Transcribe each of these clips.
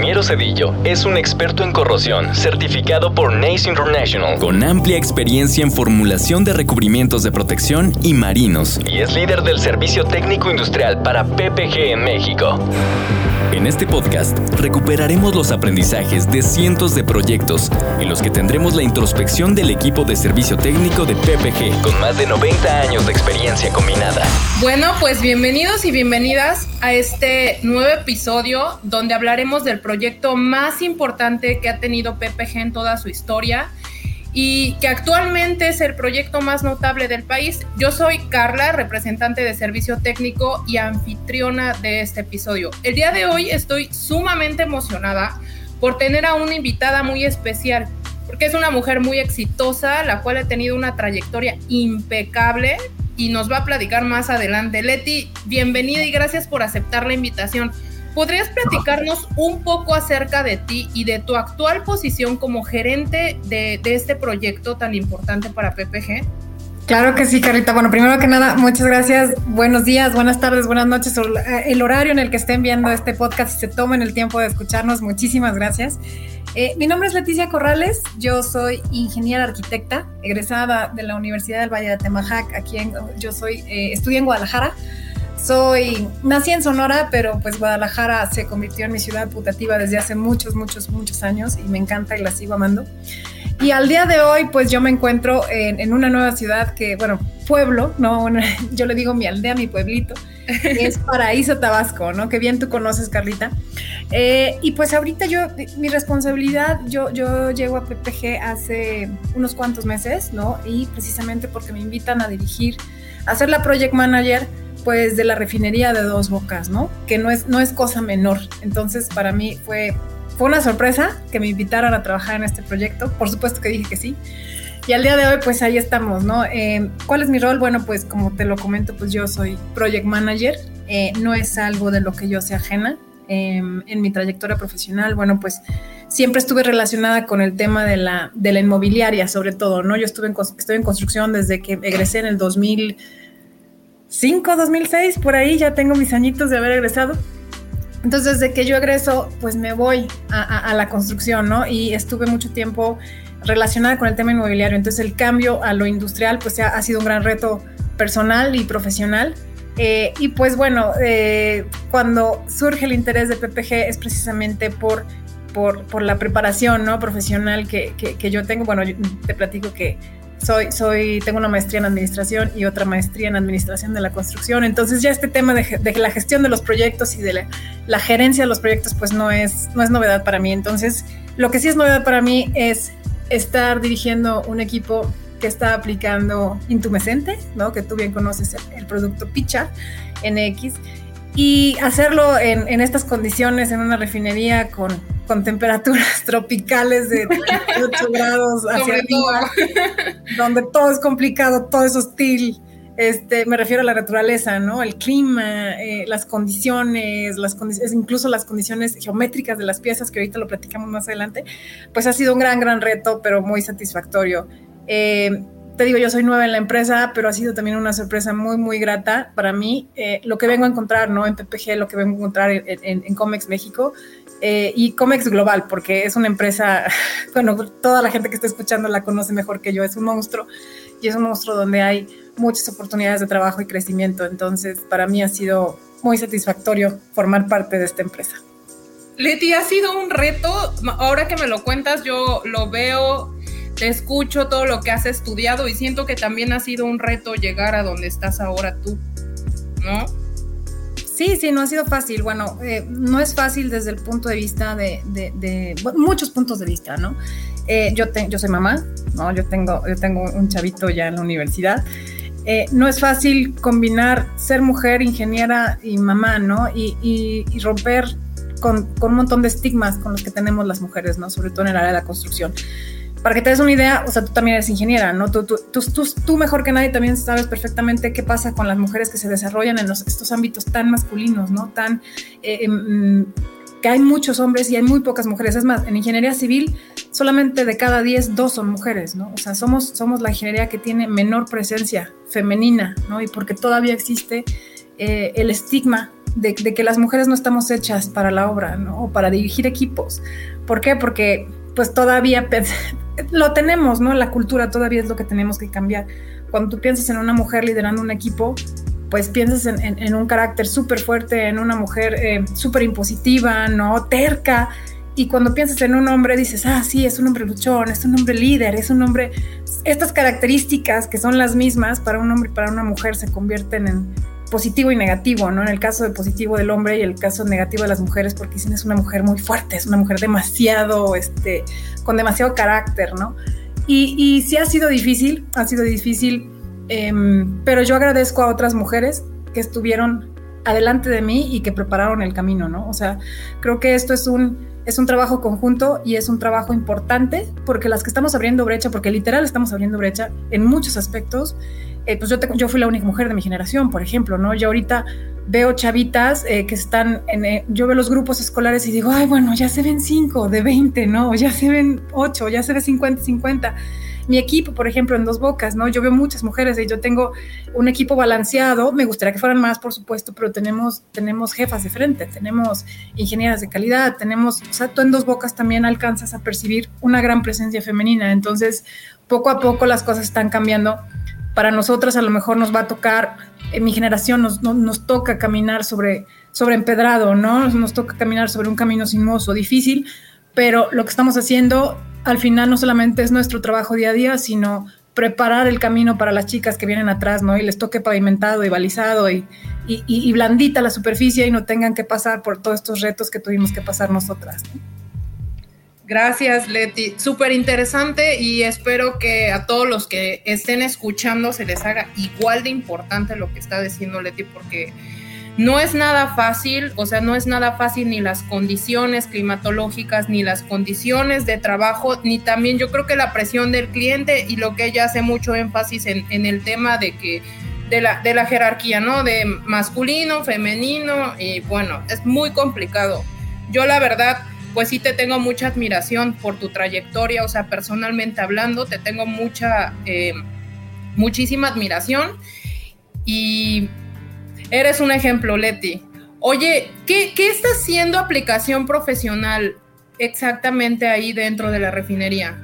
El ingeniero Cedillo es un experto en corrosión certificado por NACE International con amplia experiencia en formulación de recubrimientos de protección y marinos y es líder del servicio técnico industrial para PPG en México. En este podcast recuperaremos los aprendizajes de cientos de proyectos en los que tendremos la introspección del equipo de servicio técnico de PPG con más de 90 años de experiencia combinada. Bueno, pues bienvenidos y bienvenidas a este nuevo episodio donde hablaremos del proyecto más importante que ha tenido PPG en toda su historia y que actualmente es el proyecto más notable del país. Yo soy Carla, representante de servicio técnico y anfitriona de este episodio. El día de hoy estoy sumamente emocionada por tener a una invitada muy especial, porque es una mujer muy exitosa, la cual ha tenido una trayectoria impecable y nos va a platicar más adelante. Leti, bienvenida y gracias por aceptar la invitación. ¿Podrías platicarnos un poco acerca de ti y de tu actual posición como gerente de, este proyecto tan importante para PPG? Claro que sí, Carita. Bueno, primero que nada, muchas gracias. Buenos días, buenas tardes, buenas noches. Eh, el horario en el que estén viendo este podcast y se tomen el tiempo de escucharnos, muchísimas gracias. Eh, mi nombre es Leticia Corrales, yo soy ingeniera arquitecta, egresada de la Universidad del Valle de Temajac. Aquí yo soy, eh, estudié en Guadalajara. Soy, nací en Sonora, pero pues Guadalajara se convirtió en mi ciudad putativa desde hace muchos, muchos, muchos años y me encanta y la sigo amando. Y al día de hoy, pues yo me encuentro en, una nueva ciudad que, bueno, pueblo, ¿no? yo le digo mi aldea, mi pueblito, es Paraíso Tabasco, ¿no? Que bien tú conoces, Carlita. Eh, y pues ahorita yo, mi responsabilidad, yo, yo llego a PPG hace unos cuantos meses, ¿no? Y precisamente porque me invitan a dirigir, a ser la project manager pues de la refinería de Dos Bocas, ¿no? Que no es, no es cosa menor. Entonces para mí fue, fue una sorpresa que me invitaran a trabajar en este proyecto. Por supuesto que dije que sí. Y al día de hoy pues ahí estamos, ¿no? Eh, ¿Cuál es mi rol? Bueno, pues como te lo comento, pues yo soy project manager. Eh, no es algo de lo que yo sea ajena. Em, en mi trayectoria profesional, bueno, pues siempre estuve relacionada con el tema de la, de la inmobiliaria, sobre todo, ¿no? Yo estuve en, estoy en construcción desde que egresé en el 2000 2005, 2006, por ahí ya tengo mis añitos de haber egresado. Entonces, desde que yo egreso, pues me voy a, la construcción, ¿no? Y estuve mucho tiempo relacionada con el tema inmobiliario. Entonces, el cambio a lo industrial, pues ha, ha sido un gran reto personal y profesional. Eh, y pues bueno, eh, cuando surge el interés de PPG es precisamente por, por, por la preparación ¿no? profesional que, que, que yo tengo. Bueno, te platico que soy, tengo una maestría en administración y otra maestría en administración de la construcción. Entonces ya este tema de, la gestión de los proyectos y de la, gerencia de los proyectos, pues no es, no es novedad para mí. Entonces, lo que sí es novedad para mí es estar dirigiendo un equipo que está aplicando Intumescente, ¿no? que tú bien conoces el, producto Picha NX, y hacerlo en, en estas condiciones, en una refinería con con temperaturas tropicales de 38 grados hacia arriba, donde todo es complicado, todo es hostil. Este, me refiero a la naturaleza, ¿no? El clima, eh, las condiciones, las condiciones, incluso las condiciones geométricas de las piezas, que ahorita lo platicamos más adelante, pues ha sido un gran, gran reto, pero muy satisfactorio. Eh, te digo, yo soy nueva en la empresa, pero ha sido también una sorpresa muy, muy grata para mí. Eh, lo que vengo a encontrar, ¿no? En PPG, lo que vengo a encontrar en, en, en Comex México, eh, y Comex Global, porque es una empresa, bueno, toda la gente que está escuchando la conoce mejor que yo, es un monstruo y es un monstruo donde hay muchas oportunidades de trabajo y crecimiento. Entonces, para mí ha sido muy satisfactorio formar parte de esta empresa. Leti, ha sido un reto, ahora que me lo cuentas, yo lo veo, te escucho todo lo que has estudiado y siento que también ha sido un reto llegar a donde estás ahora tú, ¿no? Sí, sí, no ha sido fácil. Bueno, eh, no es fácil desde el punto de vista de, muchos puntos de vista, ¿no? Eh, yo, yo soy mamá, ¿no? Yo tengo, yo tengo un chavito ya en la universidad. Eh, no es fácil combinar ser mujer, ingeniera y mamá, ¿no? Y, romper con, con, un montón de estigmas con los que tenemos las mujeres, ¿no? Sobre todo en el área de la construcción para que te des una idea, o sea, tú también eres ingeniera, ¿no? Tú, tú, tú, tú, mejor que nadie también sabes perfectamente qué pasa con las mujeres que se desarrollan en estos ámbitos tan masculinos, ¿no? Tan, eh, em, que hay muchos hombres y hay muy pocas mujeres. Es más, en ingeniería civil solamente de cada 10, dos son mujeres, ¿no? O sea, somos, somos la ingeniería que tiene menor presencia femenina, ¿no? Y porque todavía existe eh, el estigma de, que las mujeres no estamos hechas para la obra, ¿no? O para dirigir equipos. ¿Por qué? Porque pues todavía lo tenemos, ¿no? La cultura todavía es lo que tenemos que cambiar. Cuando tú piensas en una mujer liderando un equipo, pues piensas en, un carácter súper fuerte, en una mujer eh, súper impositiva, ¿no? Terca. Y cuando piensas en un hombre, dices, ah, sí, es un hombre luchón, es un hombre líder, es un hombre... Estas características que son las mismas para un hombre y para una mujer se convierten en positivo y negativo, ¿no? En el caso de positivo del hombre y el caso negativo de las mujeres, porque dicen es una mujer muy fuerte, es una mujer demasiado, este, con demasiado carácter, ¿no? Y, y sí ha sido difícil, ha sido difícil Em, pero yo agradezco a otras mujeres que estuvieron adelante de mí y que prepararon el camino, ¿no? O sea, creo que esto es un, es un trabajo conjunto y es un trabajo importante porque las que estamos abriendo brecha, porque literal estamos abriendo brecha en muchos aspectos, eh, pues yo, yo fui la única mujer de mi generación, por ejemplo, ¿no? Yo ahorita veo chavitas eh, que están en, eh, yo veo los grupos escolares y digo, ay, bueno, ya se ven 5 de 20, ¿no? Ya se ven 8, ya se ve 50, 50 mi equipo, por ejemplo, en Dos Bocas, ¿no? Yo veo muchas mujeres y yo tengo un equipo balanceado, me gustaría que fueran más, por supuesto, pero tenemos, tenemos jefas de frente, tenemos ingenieras de calidad, tenemos, o sea, tú en Dos Bocas también alcanzas a percibir una gran presencia femenina, entonces poco a poco las cosas están cambiando. Para nosotras a lo mejor nos va a tocar, en mi generación nos, nos toca caminar sobre, sobre empedrado, ¿no? Nos toca caminar sobre un camino sinuoso, difícil, pero lo que estamos haciendo al final no solamente es nuestro trabajo día a día, sino preparar el camino para las chicas que vienen atrás, ¿no? Y les toque pavimentado y balizado y, y, blandita la superficie y no tengan que pasar por todos estos retos que tuvimos que pasar nosotras. Gracias, Leti. Súper interesante y espero que a todos los que estén escuchando se les haga igual de importante lo que está diciendo Leti, porque no es nada fácil, o sea, no es nada fácil ni las condiciones climatológicas, ni las condiciones de trabajo, ni también yo creo que la presión del cliente y lo que ella hace mucho énfasis en, el tema de que de la, de la jerarquía, ¿no? De masculino, femenino, y bueno, es muy complicado. Yo la verdad, pues sí te tengo mucha admiración por tu trayectoria, o sea, personalmente hablando, te tengo mucha, eh, muchísima admiración. Y Eres un ejemplo, Leti. Oye, ¿qué, está haciendo aplicación profesional exactamente ahí dentro de la refinería?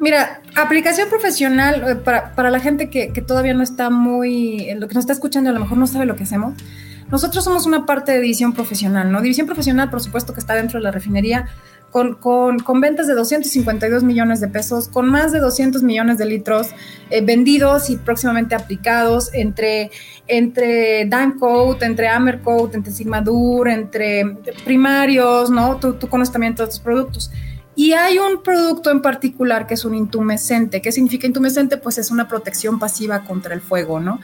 Mira, aplicación profesional, eh, para, la gente que, todavía no está muy, lo que nos está escuchando a lo mejor no sabe lo que hacemos, nosotros somos una parte de división profesional, ¿no? División profesional, por supuesto, que está dentro de la refinería, con, ventas de 252 millones de pesos, con más de 200 millones de litros eh, vendidos y próximamente aplicados entre, entre Coat, entre Coat, entre Sigmadur, entre primarios, ¿no? Tú, tú conoces también todos estos productos. Y hay un producto en particular que es un intumescente. ¿Qué significa intumescente? Pues es una protección pasiva contra el fuego, ¿no?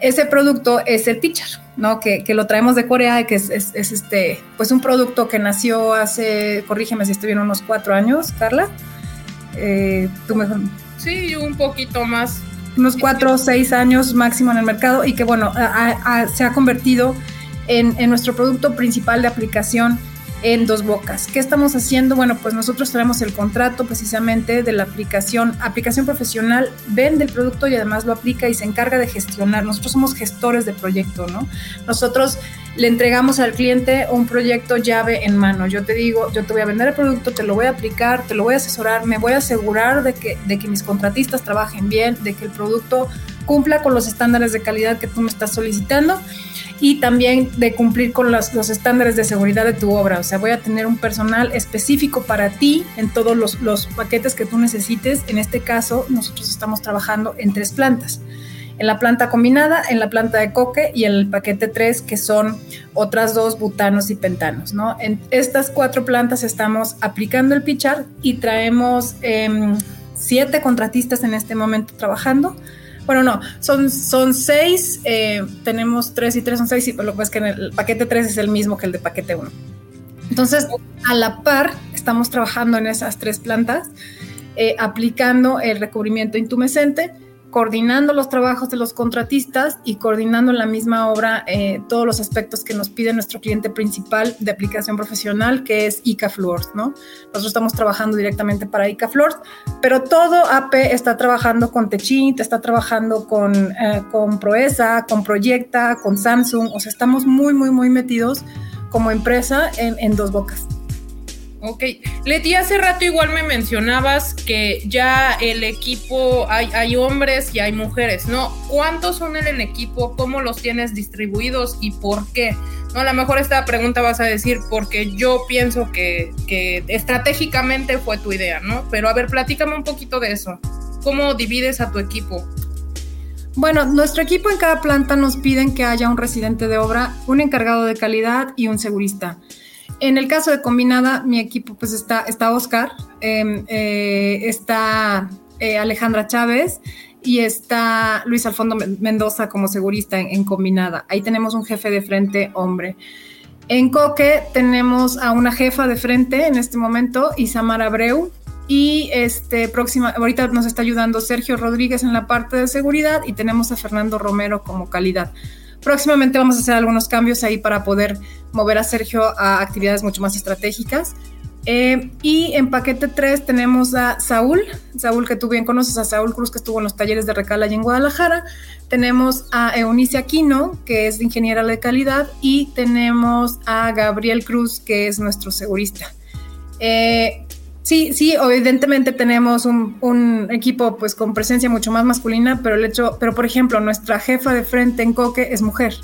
Ese producto es el Teacher, ¿no? Que, lo traemos de Corea, que es, este, pues un producto que nació hace, corrígeme si estoy bien, unos cuatro años, Carla. Eh, tú mejor. Sí, un poquito más. Unos cuatro o seis años máximo en el mercado y que, bueno, se ha convertido en, en nuestro producto principal de aplicación en dos bocas. ¿Qué estamos haciendo? Bueno, pues nosotros tenemos el contrato precisamente de la aplicación, aplicación profesional, vende el producto y además lo aplica y se encarga de gestionar. Nosotros somos gestores de proyecto, ¿no? Nosotros le entregamos al cliente un proyecto llave en mano. Yo te digo, yo te voy a vender el producto, te lo voy a aplicar, te lo voy a asesorar, me voy a asegurar de que, de que mis contratistas trabajen bien, de que el producto cumpla con los estándares de calidad que tú me estás solicitando y también de cumplir con los, los, estándares de seguridad de tu obra. O sea, voy a tener un personal específico para ti en todos los, los paquetes que tú necesites. En este caso, nosotros estamos trabajando en tres plantas. En la planta combinada, en la planta de coque y en el paquete 3, que son otras dos butanos y pentanos. ¿no? En estas cuatro plantas estamos aplicando el pichar y traemos em, siete contratistas en este momento trabajando bueno, no, son, son seis, eh, tenemos tres y tres son seis, y lo que es que en el paquete tres es el mismo que el de paquete uno. Entonces, a la par, estamos trabajando en esas tres plantas, eh, aplicando el recubrimiento intumescente coordinando los trabajos de los contratistas y coordinando en la misma obra eh, todos los aspectos que nos pide nuestro cliente principal de aplicación profesional, que es ICA Floors, ¿no? Nosotros estamos trabajando directamente para ICA Floors, pero todo AP está trabajando con Techint, está trabajando con, eh, con Proesa, con Proyecta, con Samsung, o sea, estamos muy, muy, muy metidos como empresa en, en dos bocas. Ok. Leti, hace rato igual me mencionabas que ya el equipo, hay, hay, hombres y hay mujeres, ¿no? ¿Cuántos son en el equipo? ¿Cómo los tienes distribuidos y por qué? No, a lo mejor esta pregunta vas a decir porque yo pienso que, que estratégicamente fue tu idea, ¿no? Pero a ver, platícame un poquito de eso. ¿Cómo divides a tu equipo? Bueno, nuestro equipo en cada planta nos piden que haya un residente de obra, un encargado de calidad y un segurista. En el caso de combinada, mi equipo pues está, está Oscar, em, eh, está eh, Alejandra Chávez y está Luis Alfondo Mendoza como segurista en, combinada. Ahí tenemos un jefe de frente hombre. En Coque tenemos a una jefa de frente en este momento, Isamar Abreu, y este próxima, ahorita nos está ayudando Sergio Rodríguez en la parte de seguridad y tenemos a Fernando Romero como calidad. Próximamente vamos a hacer algunos cambios ahí para poder mover a Sergio a actividades mucho más estratégicas. Eh, y en paquete 3 tenemos a Saúl, Saúl que tú bien conoces, a Saúl Cruz que estuvo en los talleres de Recala y en Guadalajara. Tenemos a Eunice Aquino, que es ingeniera de calidad, y tenemos a Gabriel Cruz, que es nuestro segurista. Eh, Sí, sí, evidentemente tenemos un, equipo pues con presencia mucho más masculina, pero el hecho, pero por ejemplo, nuestra jefa de frente en Coque es mujer,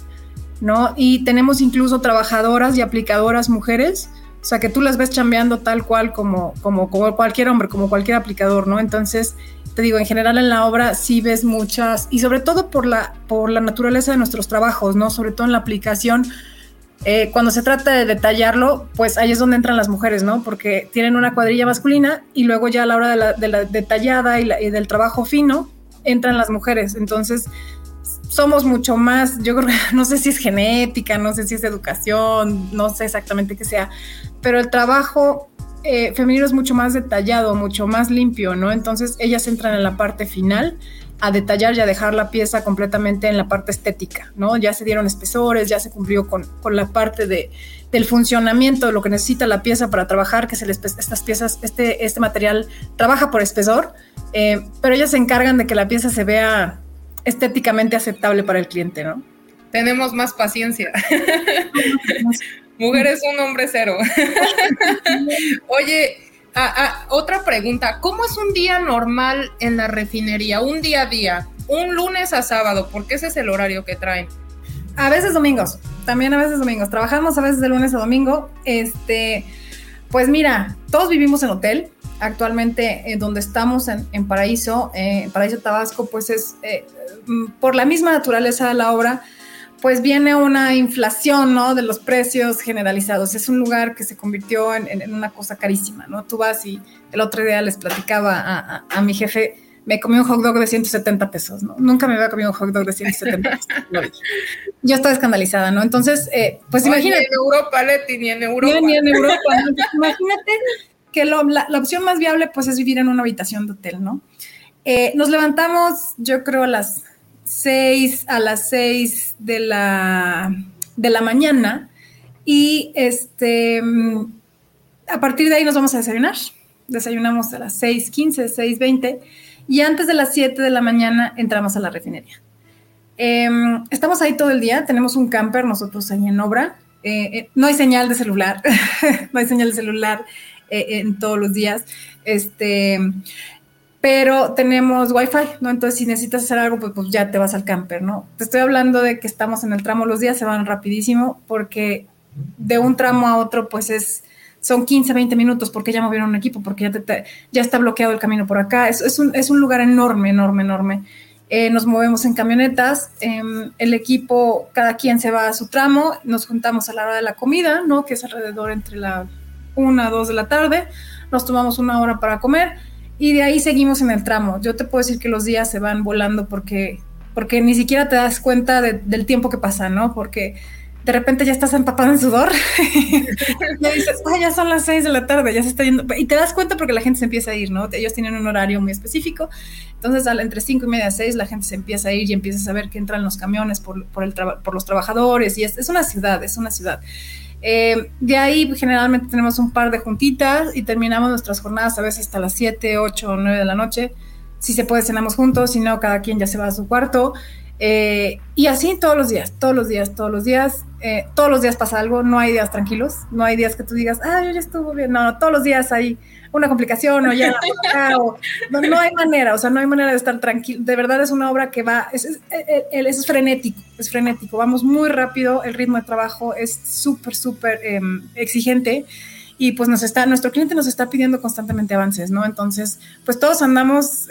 ¿no? Y tenemos incluso trabajadoras y aplicadoras mujeres, o sea que tú las ves chambeando tal cual como, como, como cualquier hombre, como cualquier aplicador, ¿no? Entonces, te digo, en general en la obra sí ves muchas, y sobre todo por la, por la naturaleza de nuestros trabajos, ¿no? Sobre todo en la aplicación eh, cuando se trata de detallarlo, pues ahí es donde entran las mujeres, ¿no? Porque tienen una cuadrilla masculina y luego ya a la hora de la, detallada y, del trabajo fino, entran las mujeres. Entonces, somos mucho más, yo creo que no sé si es genética, no sé si es educación, no sé exactamente qué sea, pero el trabajo eh, femenino es mucho más detallado, mucho más limpio, ¿no? Entonces ellas entran en la parte final a detallar y a dejar la pieza completamente en la parte estética, ¿no? Ya se dieron espesores, ya se cumplió con, con la parte de, del funcionamiento lo que necesita la pieza para trabajar, que se les, estas piezas, este, este material trabaja por espesor, eh, pero ellas se encargan de que la pieza se vea estéticamente aceptable para el cliente, ¿no? Tenemos más paciencia. Mujeres un hombre cero. Oye, Ah, ah, otra pregunta, ¿cómo es un día normal en la refinería? Un día a día, un lunes a sábado, porque ese es el horario que traen. A veces domingos, también a veces domingos. Trabajamos a veces de lunes a domingo. Este, pues mira, todos vivimos en hotel. Actualmente, eh, donde estamos en, Paraíso, eh, Paraíso Tabasco, pues es eh, mm, por la misma naturaleza de la obra, pues viene una inflación, ¿no? De los precios generalizados. Es un lugar que se convirtió en, una cosa carísima, ¿no? Tú vas y el otro día les platicaba a, mi jefe, me comí un hot dog de 170 pesos, ¿no? Nunca me había comido un hot dog de 170 pesos. Yo estaba escandalizada, ¿no? Entonces, eh, pues imagínate. Ni en Europa, Leti, ni en Europa. Ni, en Europa. imagínate que la, la, opción más viable, pues, es vivir en una habitación de hotel, ¿no? Eh, nos levantamos, yo creo, a las 6 a las 6 de la, de la mañana y este, a partir de ahí nos vamos a desayunar. Desayunamos a las 6.15, 6.20 y antes de las 7 de la mañana entramos a la refinería. Em, estamos ahí todo el día, tenemos un camper nosotros ahí en obra. Eh, eh, no hay señal de celular, no hay señal de celular eh, en todos los días. Este, pero tenemos wifi, ¿no? Entonces, si necesitas hacer algo, pues, pues, ya te vas al camper, ¿no? Te estoy hablando de que estamos en el tramo, los días se van rapidísimo, porque de un tramo a otro, pues es, son 15, 20 minutos, porque ya movieron un equipo, porque ya, ya está bloqueado el camino por acá. Es, es, un, es un lugar enorme, enorme, enorme. Eh, nos movemos en camionetas, em, el equipo, cada quien se va a su tramo, nos juntamos a la hora de la comida, ¿no? Que es alrededor entre la 1 2 de la tarde, nos tomamos una hora para comer y de ahí seguimos en el tramo. Yo te puedo decir que los días se van volando porque, porque ni siquiera te das cuenta del tiempo que pasa, ¿no? Porque de repente ya estás empapado en sudor. y dices, ya son las seis de la tarde, ya se está yendo. Y te das cuenta porque la gente se empieza a ir, ¿no? Ellos tienen un horario muy específico. Entonces, entre cinco y media a seis, la gente se empieza a ir y empieza a saber que entran los camiones por, por, el por los trabajadores. Y es, es, una ciudad, es una ciudad. Eh, de ahí generalmente tenemos un par de juntitas y terminamos nuestras jornadas a veces hasta las 7, 8 o 9 de la noche. Si se puede, cenamos juntos, si no, cada quien ya se va a su cuarto. Eh, y así todos los días, todos los días, todos los días, eh, todos los días pasa algo, no hay días tranquilos, no hay días que tú digas, ah, yo ya estuvo bien, no, no todos los días hay una complicación o ya, no, no, hay manera, o sea, no hay manera de estar tranquilo, de verdad es una obra que va, es, es, es, frenético, es frenético, vamos muy rápido, el ritmo de trabajo es súper, súper em, exigente y pues nos está, nuestro cliente nos está pidiendo constantemente avances, ¿no? Entonces, pues todos andamos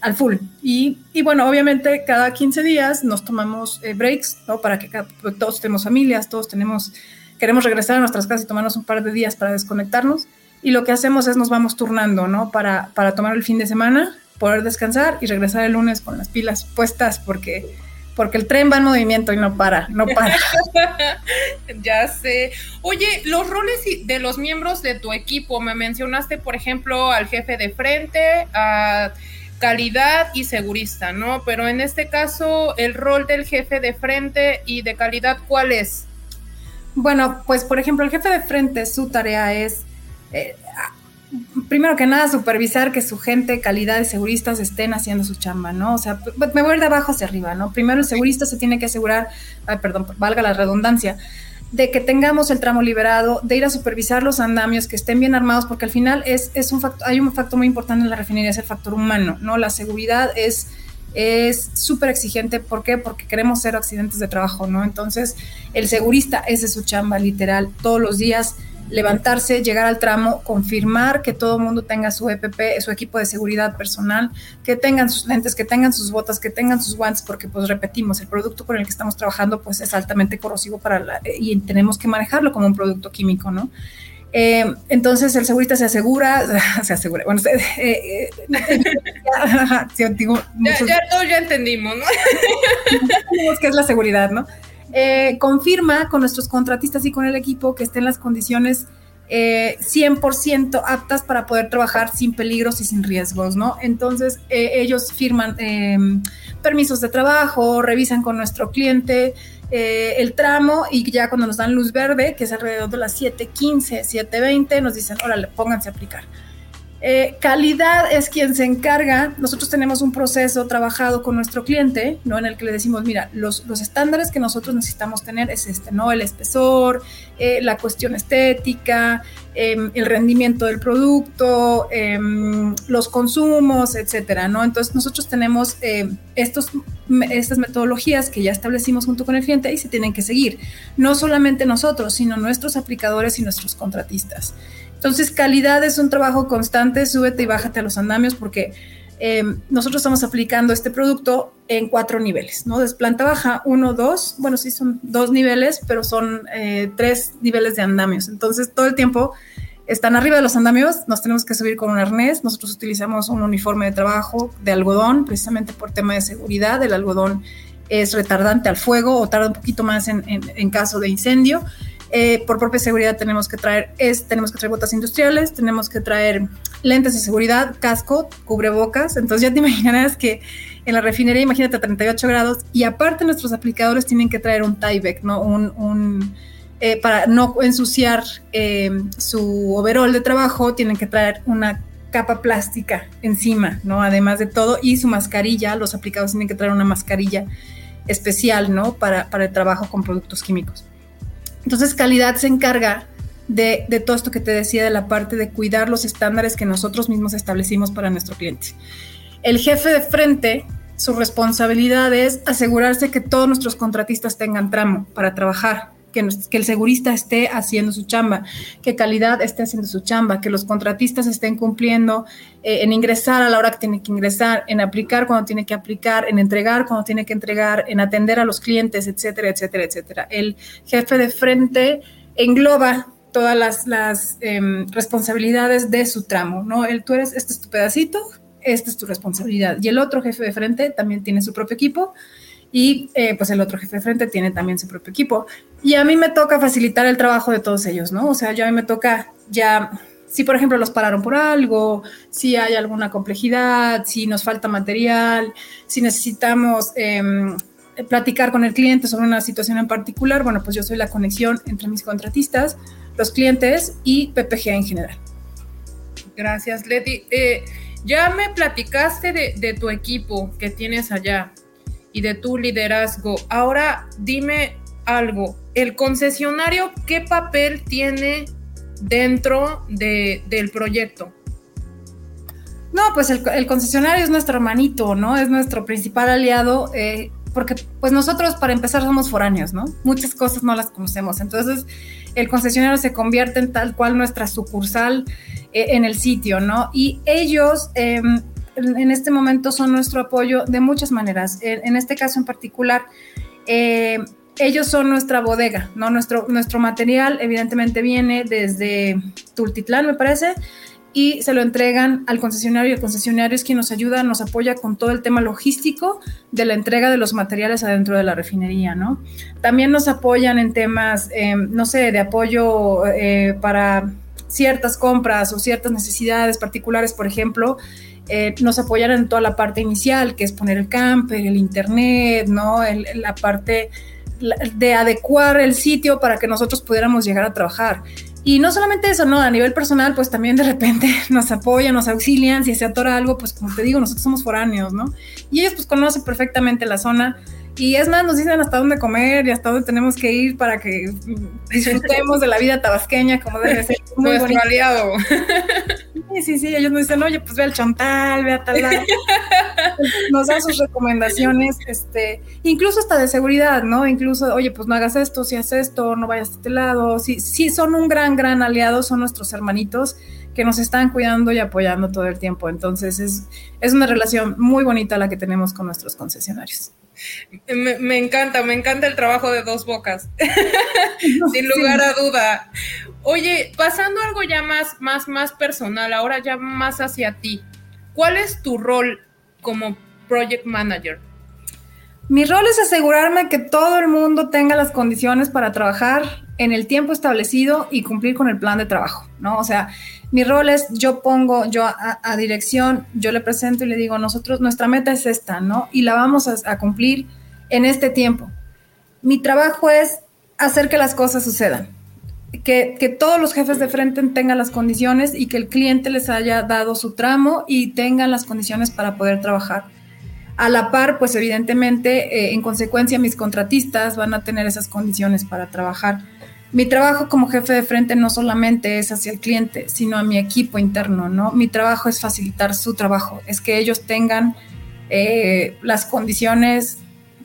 al full. Y, y, bueno, obviamente cada 15 días nos tomamos eh, breaks, ¿no? Para que pues, todos tenemos familias, todos tenemos, queremos regresar a nuestras casas y tomarnos un par de días para desconectarnos. Y lo que hacemos es nos vamos turnando, ¿no? Para, para tomar el fin de semana, poder descansar y regresar el lunes con las pilas puestas porque porque el tren va en movimiento y no para, no para. ya sé. Oye, los roles de los miembros de tu equipo, me mencionaste, por ejemplo, al jefe de frente, a calidad y segurista, ¿no? Pero en este caso, el rol del jefe de frente y de calidad, ¿cuál es? Bueno, pues por ejemplo, el jefe de frente, su tarea es eh, primero que nada, supervisar que su gente, calidad de seguristas estén haciendo su chamba, ¿no? O sea, me voy de abajo hacia arriba, ¿no? Primero el segurista se tiene que asegurar, ay, perdón, valga la redundancia, de que tengamos el tramo liberado, de ir a supervisar los andamios, que estén bien armados, porque al final es, es un factor, hay un factor muy importante en la refinería, es el factor humano, ¿no? La seguridad es es súper exigente. ¿Por qué? Porque queremos ser accidentes de trabajo, ¿no? Entonces, el segurista, ese es su chamba, literal, todos los días levantarse, llegar al tramo, confirmar que todo el mundo tenga su EPP, su equipo de seguridad personal, que tengan sus lentes, que tengan sus botas, que tengan sus guantes, porque pues repetimos, el producto con el que estamos trabajando pues es altamente corrosivo para la, y tenemos que manejarlo como un producto químico, ¿no? Eh, entonces el segurista se asegura, se asegura, bueno, eh, eh, ya, ya, todos ya entendimos, ¿no? que es la seguridad, ¿no? Eh, confirma con nuestros contratistas y con el equipo que estén las condiciones 100% eh, aptas para poder trabajar sin peligros y sin riesgos, ¿no? Entonces, eh, ellos firman em, permisos de trabajo, revisan con nuestro cliente el tramo y ya cuando nos dan luz verde, que es alrededor de las 7.15, 7.20, nos dicen, órale, pónganse a aplicar. Eh, calidad es quien se encarga. Nosotros tenemos un proceso trabajado con nuestro cliente, ¿no? En el que le decimos, mira, los, los estándares que nosotros necesitamos tener es este, ¿no? El espesor, eh, la cuestión estética, em, el rendimiento del producto, em, los consumos, etcétera, ¿no? Entonces, nosotros tenemos em, estos, estas metodologías que ya establecimos junto con el cliente y se tienen que seguir. No solamente nosotros, sino nuestros aplicadores y nuestros contratistas. Entonces, calidad es un trabajo constante, súbete y bájate a los andamios porque em, nosotros estamos aplicando este producto en cuatro niveles, ¿no? Es planta baja, uno, dos, bueno, sí son dos niveles, pero son eh, tres niveles de andamios. Entonces, todo el tiempo están arriba de los andamios, nos tenemos que subir con un arnés, nosotros utilizamos un uniforme de trabajo de algodón, precisamente por tema de seguridad, el algodón es retardante al fuego o tarda un poquito más en caso de incendio. Eh, por propia seguridad tenemos que traer es, tenemos que traer botas industriales, tenemos que traer lentes de seguridad, casco, cubrebocas. Entonces ya te imaginarás que en la refinería, imagínate a 38 grados y aparte nuestros aplicadores tienen que traer un Tyvek, ¿no? Un, eh, para no ensuciar eh, su overall de trabajo, tienen que traer una capa plástica encima, ¿no? Además de todo, y su mascarilla, los aplicados tienen que traer una mascarilla especial, ¿no? Para, para el trabajo con productos químicos. Entonces, calidad se encarga de, todo esto que te decía de la parte de cuidar los estándares que nosotros mismos establecimos para nuestro cliente. El jefe de frente, su responsabilidad es asegurarse que todos nuestros contratistas tengan tramo para trabajar, que, el segurista esté haciendo su chamba, que calidad esté haciendo su chamba, que los contratistas estén cumpliendo eh, en ingresar a la hora que tiene que ingresar, en aplicar cuando tiene que aplicar, en entregar cuando tiene que entregar, en atender a los clientes, etcétera, etcétera, etcétera. El jefe de frente engloba todas las, em, responsabilidades de su tramo, ¿no? El, tú eres, este es tu pedacito, esta es tu responsabilidad. Y el otro jefe de frente también tiene su propio equipo y eh, pues el otro jefe de frente tiene también su propio equipo. Y a mí me toca facilitar el trabajo de todos ellos, ¿no? O sea, yo a mí me toca ya, si por ejemplo los pararon por algo, si hay alguna complejidad, si nos falta material, si necesitamos em, platicar con el cliente sobre una situación en particular, bueno, pues yo soy la conexión entre mis contratistas, los clientes y PPG en general. Gracias, Leti. Eh, ya me platicaste de, de tu equipo que tienes allá y de tu liderazgo. Ahora dime algo, ¿el concesionario qué papel tiene dentro de, del proyecto? No, pues el, concesionario es nuestro hermanito, ¿no? Es nuestro principal aliado, eh, porque pues nosotros para empezar somos foráneos, ¿no? Muchas cosas no las conocemos, entonces el concesionario se convierte en tal cual nuestra sucursal eh, en el sitio, ¿no? Y ellos em, en este momento son nuestro apoyo de muchas maneras. En, este caso en particular, eh, ellos son nuestra bodega, ¿no? Nuestro, nuestro material evidentemente viene desde Tultitlán, me parece, y se lo entregan al concesionario el concesionario es quien nos ayuda, nos apoya con todo el tema logístico de la entrega de los materiales adentro de la refinería, ¿no? También nos apoyan en temas, eh, no sé, de apoyo eh, para ciertas compras o ciertas necesidades particulares, por ejemplo, eh, nos apoyaron en toda la parte inicial, que es poner el camper, el internet, ¿no? la parte de adecuar el sitio para que nosotros pudiéramos llegar a trabajar. Y no solamente eso, ¿no? A nivel personal, pues también de repente nos apoyan, nos auxilian, si se atora algo, pues como te digo, nosotros somos foráneos, ¿no? Y ellos pues conocen perfectamente la zona y es más, nos dicen hasta dónde comer y hasta dónde tenemos que ir para que disfrutemos de la vida tabasqueña como debe ser. Muy Nuestro aliado. Sí, sí, sí, ellos nos dicen, oye, pues ve al Chontal, ve a tal lado. Nos dan sus recomendaciones, este, incluso hasta de seguridad, ¿no? Incluso, oye, pues no hagas esto, si haces esto, no vayas a este lado. Sí, sí, son un gran, gran aliado, son nuestros hermanitos que nos están cuidando y apoyando todo el tiempo. Entonces, es, es una relación muy bonita la que tenemos con nuestros concesionarios. Me, encanta, me encanta el trabajo de dos bocas, sin lugar a duda. Oye, pasando algo ya más, más, más personal, ahora ya más hacia ti, ¿cuál es tu rol como project manager? Mi rol es asegurarme que todo el mundo tenga las condiciones para trabajar en el tiempo establecido y cumplir con el plan de trabajo, ¿no? O sea, mi rol es, yo pongo, yo a, dirección, yo le presento y le digo, nosotros, nuestra meta es esta, ¿no? Y la vamos a, cumplir en este tiempo. Mi trabajo es hacer que las cosas sucedan, que, que, todos los jefes de frente tengan las condiciones y que el cliente les haya dado su tramo y tengan las condiciones para poder trabajar. A la par, pues evidentemente, eh, en consecuencia, mis contratistas van a tener esas condiciones para trabajar. Mi trabajo como jefe de frente no solamente es hacia el cliente, sino a mi equipo interno, ¿no? Mi trabajo es facilitar su trabajo, es que ellos tengan eh, las condiciones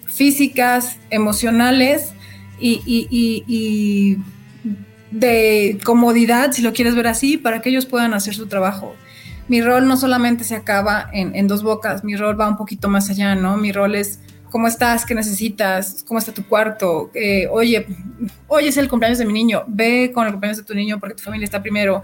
físicas, emocionales y, de comodidad, si lo quieres ver así, para que ellos puedan hacer su trabajo. Mi rol no solamente se acaba en, dos bocas, mi rol va un poquito más allá, ¿no? Mi rol es ¿Cómo estás? ¿Qué necesitas? ¿Cómo está tu cuarto? Eh, oye, hoy es el cumpleaños de mi niño, ve con el cumpleaños de tu niño porque tu familia está primero.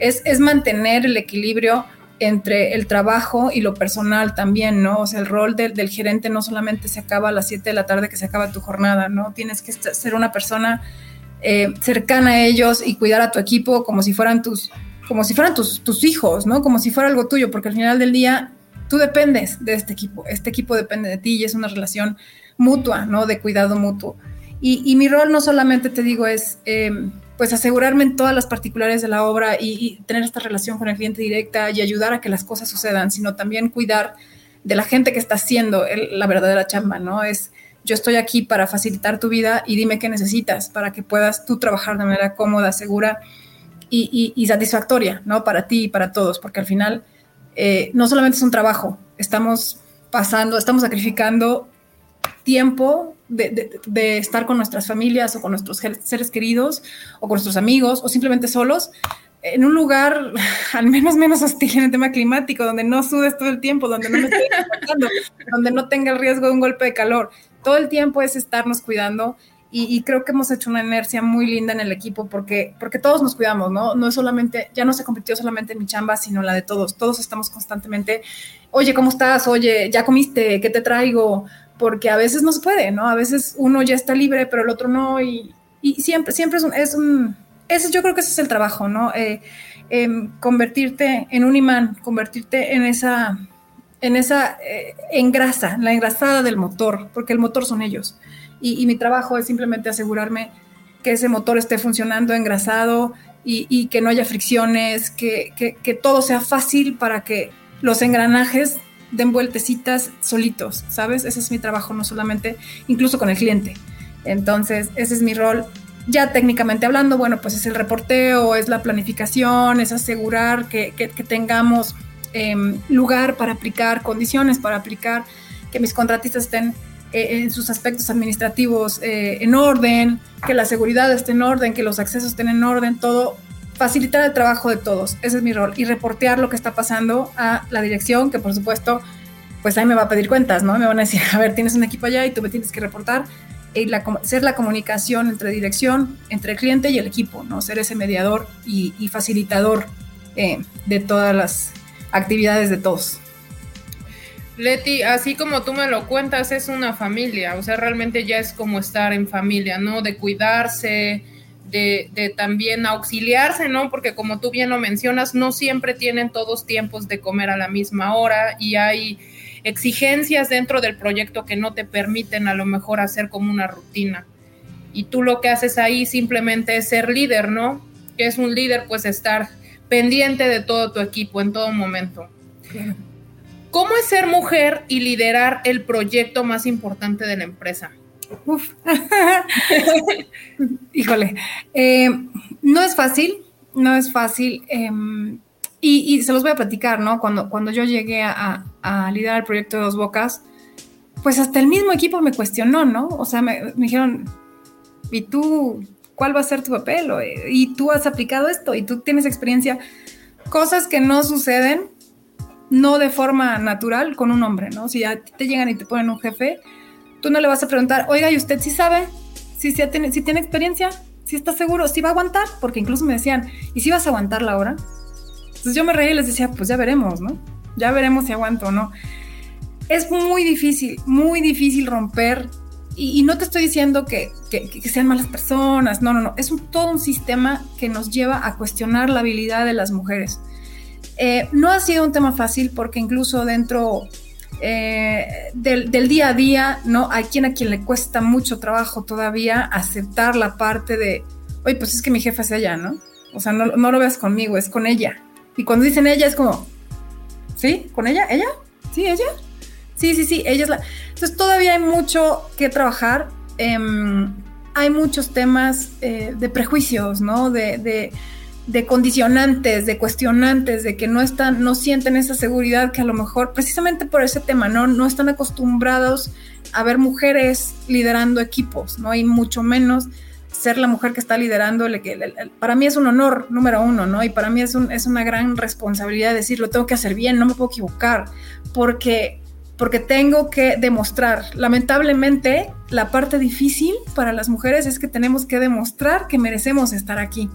Es, mantener el equilibrio entre el trabajo y lo personal también, ¿no? O sea, el rol del, del gerente no solamente se acaba a las 7 de la tarde que se acaba tu jornada, ¿no? Tienes que ser una persona eh, cercana a ellos y cuidar a tu equipo como si fueran tus como si fueran tus, tus hijos, ¿no? Como si fuera algo tuyo, porque al final del día tú dependes de este equipo, este equipo depende de ti y es una relación mutua, ¿no? De cuidado mutuo. Y, mi rol no solamente, te digo, es em, pues asegurarme en todas las particulares de la obra y, tener esta relación con el cliente directa y ayudar a que las cosas sucedan, sino también cuidar de la gente que está haciendo la verdadera chamba, ¿no? Es yo estoy aquí para facilitar tu vida y dime qué necesitas para que puedas tú trabajar de manera cómoda, segura y, y satisfactoria, ¿no? Para ti y para todos, porque al final eh, no solamente es un trabajo, estamos pasando, estamos sacrificando tiempo de, estar con nuestras familias o con nuestros seres queridos o con nuestros amigos o simplemente solos en un lugar al menos menos hostil en el tema climático, donde no sudes todo el tiempo, donde no me esté donde no tenga el riesgo de un golpe de calor. Todo el tiempo es estarnos cuidando y, creo que hemos hecho una inercia muy linda en el equipo porque, porque todos nos cuidamos, ¿no? No es solamente, ya no se convirtió solamente en mi chamba, sino la de todos. Todos estamos constantemente, oye, ¿cómo estás? Oye, ¿ya comiste? ¿Qué te traigo? porque a veces no se puede, ¿no? A veces uno ya está libre, pero el otro no, y, siempre, siempre es un, es un, eso yo creo que ese es el trabajo, ¿no? Eh, em, convertirte en un imán, convertirte en esa, en esa eh, engrasa, la engrasada del motor, porque el motor son ellos. Y, mi trabajo es simplemente asegurarme que ese motor esté funcionando engrasado y, que no haya fricciones, que, que todo sea fácil para que los engranajes den vueltecitas solitos, ¿sabes? Ese es mi trabajo, no solamente, incluso con el cliente. Entonces, ese es mi rol. Ya técnicamente hablando, bueno, pues es el reporteo, es la planificación, es asegurar que, tengamos em, lugar para aplicar, condiciones para aplicar, que mis contratistas estén eh, en sus aspectos administrativos eh, en orden, que la seguridad esté en orden, que los accesos estén en orden, todo facilitar el trabajo de todos, ese es mi rol, y reportear lo que está pasando a la dirección, que por supuesto, pues ahí me va a pedir cuentas, ¿no? Me van a decir, a ver, tienes un equipo allá y tú me tienes que reportar, y la, ser la comunicación entre dirección, entre el cliente y el equipo, ¿no? Ser ese mediador y, facilitador eh, de todas las actividades de todos. Leti, así como tú me lo cuentas, es una familia, o sea, realmente ya es como estar en familia, ¿no? De cuidarse, de, también auxiliarse, ¿no? Porque como tú bien lo mencionas, no siempre tienen todos tiempos de comer a la misma hora y hay exigencias dentro del proyecto que no te permiten a lo mejor hacer como una rutina. Y tú lo que haces ahí simplemente es ser líder, ¿no? Que es un líder, pues estar pendiente de todo tu equipo en todo momento. ¿Cómo es ser mujer y liderar el proyecto más importante de la empresa? Uf. Híjole, eh, no es fácil, no es fácil. Em, y, se los voy a platicar, ¿no? Cuando, cuando yo llegué a, liderar el proyecto de Dos Bocas, pues hasta el mismo equipo me cuestionó, ¿no? O sea, me, dijeron, ¿y tú cuál va a ser tu papel? ¿Y tú has aplicado esto? ¿Y tú tienes experiencia? Cosas que no suceden, no de forma natural con un hombre, ¿no? Si a ti te llegan y te ponen un jefe, Tú no le vas a preguntar, oiga, ¿y usted sí sabe? ¿Si, tiene, si tiene experiencia? ¿Si está seguro? ¿Si va a aguantar? Porque incluso me decían, ¿y si vas a aguantar la hora? Entonces yo me reí y les decía, pues ya veremos, ¿no? Ya veremos si aguanto o no. Es muy difícil, muy difícil romper. Y, no te estoy diciendo que, sean malas personas, no, no, no. Es todo un sistema que nos lleva a cuestionar la habilidad de las mujeres. Eh, no ha sido un tema fácil porque incluso dentro eh, del, día a día, ¿no? Hay quien a quien le cuesta mucho trabajo todavía aceptar la parte de, oye, pues es que mi jefa es ella, ¿no? O sea, no, lo veas conmigo, es con ella. Y cuando dicen ella es como, ¿sí? ¿Con ella? ¿Ella? ¿Sí, ella? Sí, sí, sí, ella es la... Entonces todavía hay mucho que trabajar. Em, hay muchos temas eh, de prejuicios, ¿no? de condicionantes, de cuestionantes, de que no están, no sienten esa seguridad que a lo mejor, precisamente por ese tema, no, no están acostumbrados a ver mujeres liderando equipos, ¿no? Y mucho menos ser la mujer que está liderando, para mí es un honor número uno, ¿no? Y para mí es, un, es una gran responsabilidad decir, lo tengo que hacer bien, no me puedo equivocar, porque, porque tengo que demostrar. Lamentablemente, la parte difícil para las mujeres es que tenemos que demostrar que merecemos estar aquí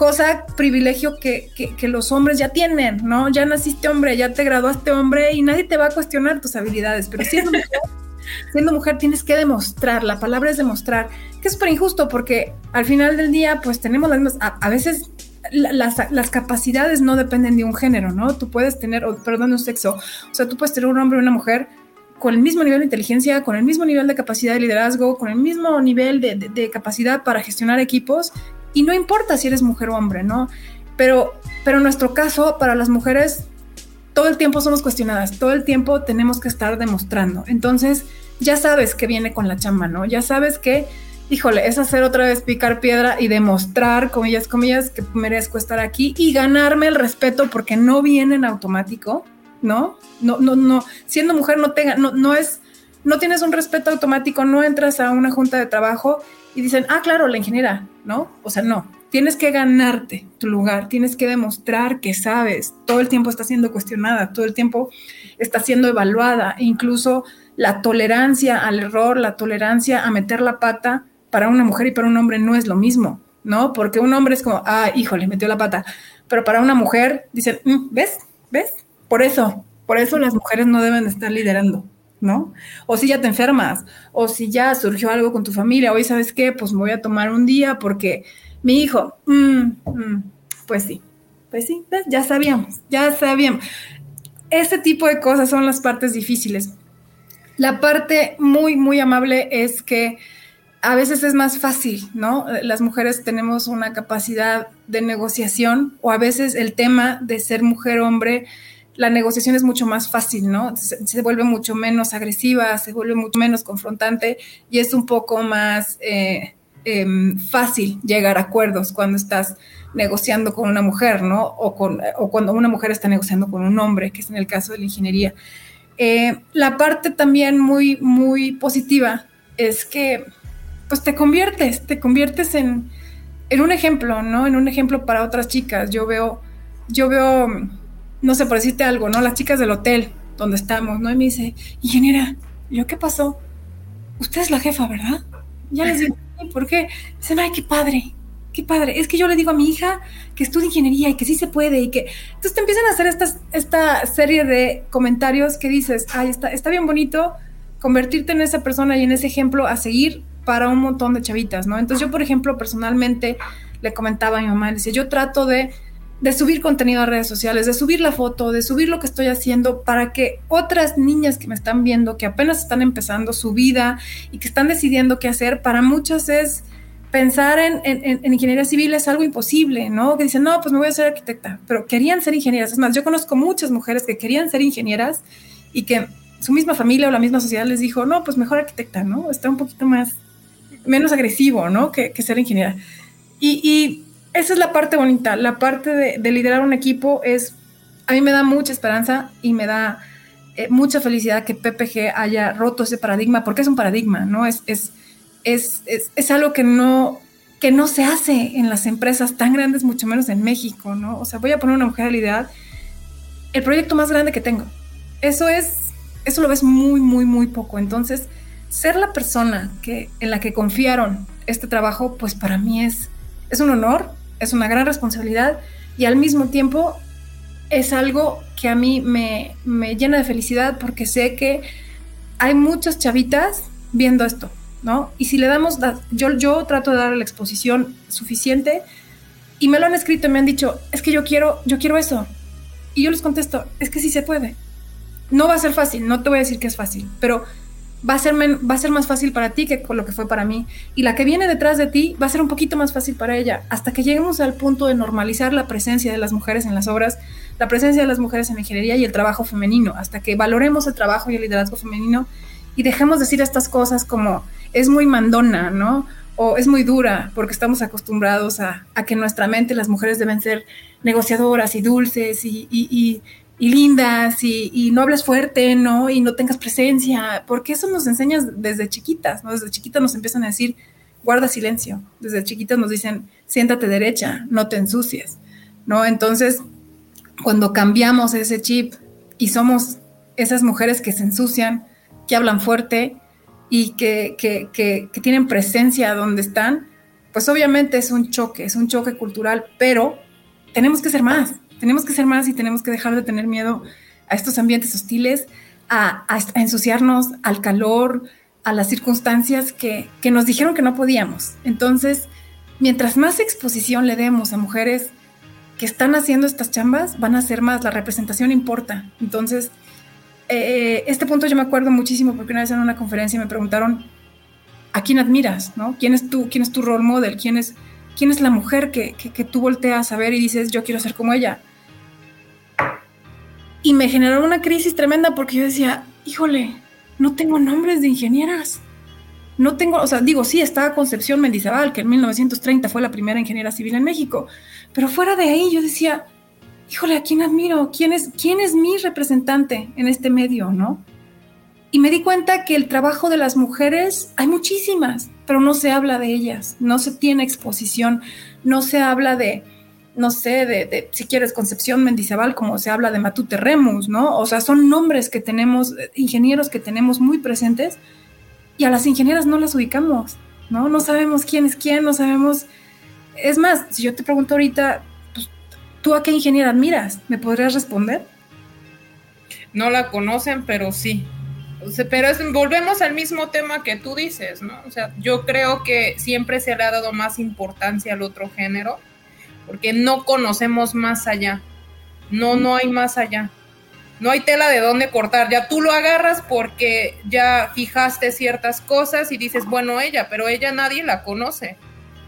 cosa, privilegio que, los hombres ya tienen, ¿no? Ya naciste hombre, ya te graduaste hombre y nadie te va a cuestionar tus habilidades, pero siendo mujer, siendo mujer tienes que demostrar, la palabra es demostrar, que es súper injusto porque al final del día pues tenemos las mismas, a, veces las, capacidades no dependen de un género, ¿no? Tú puedes tener, perdón, un sexo, o sea, tú puedes tener un hombre y una mujer con el mismo nivel de inteligencia, con el mismo nivel de capacidad de liderazgo, con el mismo nivel de capacidad para gestionar equipos y no importa si eres mujer o hombre, ¿no? Pero, pero en nuestro caso, para las mujeres, todo el tiempo somos cuestionadas, todo el tiempo tenemos que estar demostrando. Entonces, ya sabes que viene con la chamba, ¿no? Ya sabes que, híjole, es hacer otra vez picar piedra y demostrar, comillas, comillas, que merezco estar aquí y ganarme el respeto porque no viene en automático, ¿no? No, no, no, siendo mujer no tenga, no, no es, no tienes un respeto automático, no entras a una junta de trabajo y dicen, ah, claro, la ingeniera, ¿no? O sea, no, tienes que ganarte tu lugar, tienes que demostrar que sabes, todo el tiempo está siendo cuestionada, todo el tiempo está siendo evaluada, incluso la tolerancia al error, la tolerancia a meter la pata para una mujer y para un hombre no es lo mismo, ¿no? Porque un hombre es como, ah, híjole, metió la pata, pero para una mujer dicen, mm, ¿ves? ¿Ves? Por eso, por eso las mujeres no deben estar liderando. ¿No? O si ya te enfermas, o si ya surgió algo con tu familia, hoy sabes qué, pues me voy a tomar un día porque mi hijo, mm, mm, pues sí, pues sí, ya sabíamos, ya sabíamos. Este tipo de cosas son las partes difíciles. La parte muy, muy amable es que a veces es más fácil, ¿no? Las mujeres tenemos una capacidad de negociación o a veces el tema de ser mujer-hombre la negociación es mucho más fácil, ¿no? Se, vuelve mucho menos agresiva, se vuelve mucho menos confrontante y es un poco más eh, em, fácil llegar a acuerdos cuando estás negociando con una mujer, ¿no? O, con, o cuando una mujer está negociando con un hombre, que es en el caso de la ingeniería. Eh, la parte también muy, muy positiva es que pues te conviertes, te conviertes en, en un ejemplo, ¿no? En un ejemplo para otras chicas. Yo veo, yo veo no sé, por decirte algo, ¿no? Las chicas del hotel donde estamos, ¿no? Y me dice, ingeniera, ¿yo qué pasó? Usted es la jefa, ¿verdad? Ya les digo, ¿por qué? Dicen, ay, qué padre, qué padre. Es que yo le digo a mi hija que estudie ingeniería y que sí se puede y que... Entonces te empiezan a hacer estas, esta serie de comentarios que dices, ay, está, está bien bonito convertirte en esa persona y en ese ejemplo a seguir para un montón de chavitas, ¿no? Entonces yo, por ejemplo, personalmente le comentaba a mi mamá, le decía, yo trato de de subir contenido a redes sociales, de subir la foto, de subir lo que estoy haciendo para que otras niñas que me están viendo, que apenas están empezando su vida y que están decidiendo qué hacer, para muchas es pensar en, en, ingeniería civil es algo imposible, ¿no? Que dicen, no, pues me voy a ser arquitecta, pero querían ser ingenieras. Es más, yo conozco muchas mujeres que querían ser ingenieras y que su misma familia o la misma sociedad les dijo, no, pues mejor arquitecta, ¿no? Está un poquito más, menos agresivo, ¿no? Que, ser ingeniera. Y esa es la parte bonita, la parte de, liderar un equipo es, a mí me da mucha esperanza y me da eh, mucha felicidad que PPG haya roto ese paradigma, porque es un paradigma, ¿no? Es, es, es, es, algo que no, que no se hace en las empresas tan grandes, mucho menos en México, ¿no? O sea, voy a poner una mujer a liderar el proyecto más grande que tengo. Eso es, eso lo ves muy, muy, muy poco. Entonces, ser la persona que, en la que confiaron este trabajo, pues para mí es, es un honor, es una gran responsabilidad y al mismo tiempo es algo que a mí me, llena de felicidad porque sé que hay muchas chavitas viendo esto, ¿no? Y si le damos, yo, yo trato de dar la exposición suficiente y me lo han escrito y me han dicho, es que yo quiero, yo quiero eso. Y yo les contesto, es que sí se puede. No va a ser fácil, no te voy a decir que es fácil, pero va a, ser va a ser más fácil para ti que lo que fue para mí. Y la que viene detrás de ti va a ser un poquito más fácil para ella, hasta que lleguemos al punto de normalizar la presencia de las mujeres en las obras, la presencia de las mujeres en ingeniería y el trabajo femenino, hasta que valoremos el trabajo y el liderazgo femenino y dejemos decir estas cosas como es muy mandona, ¿no? O es muy dura, porque estamos acostumbrados a, que en nuestra mente las mujeres deben ser negociadoras y dulces y lindas y, no hables fuerte, ¿no? Y no tengas presencia, porque eso nos enseñas desde chiquitas. Desde chiquitas nos empiezan a decir, guarda silencio. Desde chiquitas nos dicen, siéntate derecha, no te ensucies, ¿no? Entonces, cuando cambiamos ese chip y somos esas mujeres que se ensucian, que hablan fuerte y que, que tienen presencia donde están, pues obviamente es un choque, es un choque cultural, pero tenemos que ser más tenemos que ser más y tenemos que dejar de tener miedo a estos ambientes hostiles, a, ensuciarnos, al calor, a las circunstancias que, nos dijeron que no podíamos. Entonces, mientras más exposición le demos a mujeres que están haciendo estas chambas, van a ser más, la representación importa. Entonces, eh, este punto yo me acuerdo muchísimo porque una vez en una conferencia me preguntaron, ¿a quién admiras? ¿no? ¿Quién, es tu, ¿Quién es tu role model? ¿Quién es, quién es la mujer que, que, que tú volteas a ver y dices, yo quiero ser como ella? Y me generó una crisis tremenda porque yo decía, híjole, no tengo nombres de ingenieras. No tengo, o sea, digo, sí, estaba Concepción Mendizábal, que en 1930 fue la primera ingeniera civil en México, pero fuera de ahí yo decía, híjole, ¿a quién admiro? ¿Quién es, quién es mi representante en este medio, no? Y me di cuenta que el trabajo de las mujeres, hay muchísimas, pero no se habla de ellas, no se tiene exposición, no se habla de, no sé, de, si quieres, Concepción Mendizábal, como se habla de Matute Remus, ¿no? O sea, son nombres que tenemos, eh, ingenieros que tenemos muy presentes y a las ingenieras no las ubicamos, ¿no? No sabemos quién es quién, no sabemos. Es más, si yo te pregunto ahorita, pues, ¿tú a qué ingeniera admiras? ¿Me podrías responder? No la conocen, pero sí. pero volvemos al mismo tema que tú dices, ¿no? O sea, yo creo que siempre se le ha dado más importancia al otro género porque no conocemos más allá. No, no hay más allá. No hay tela de dónde cortar. Ya tú lo agarras porque ya fijaste ciertas cosas y dices, bueno, ella, pero ella nadie la conoce.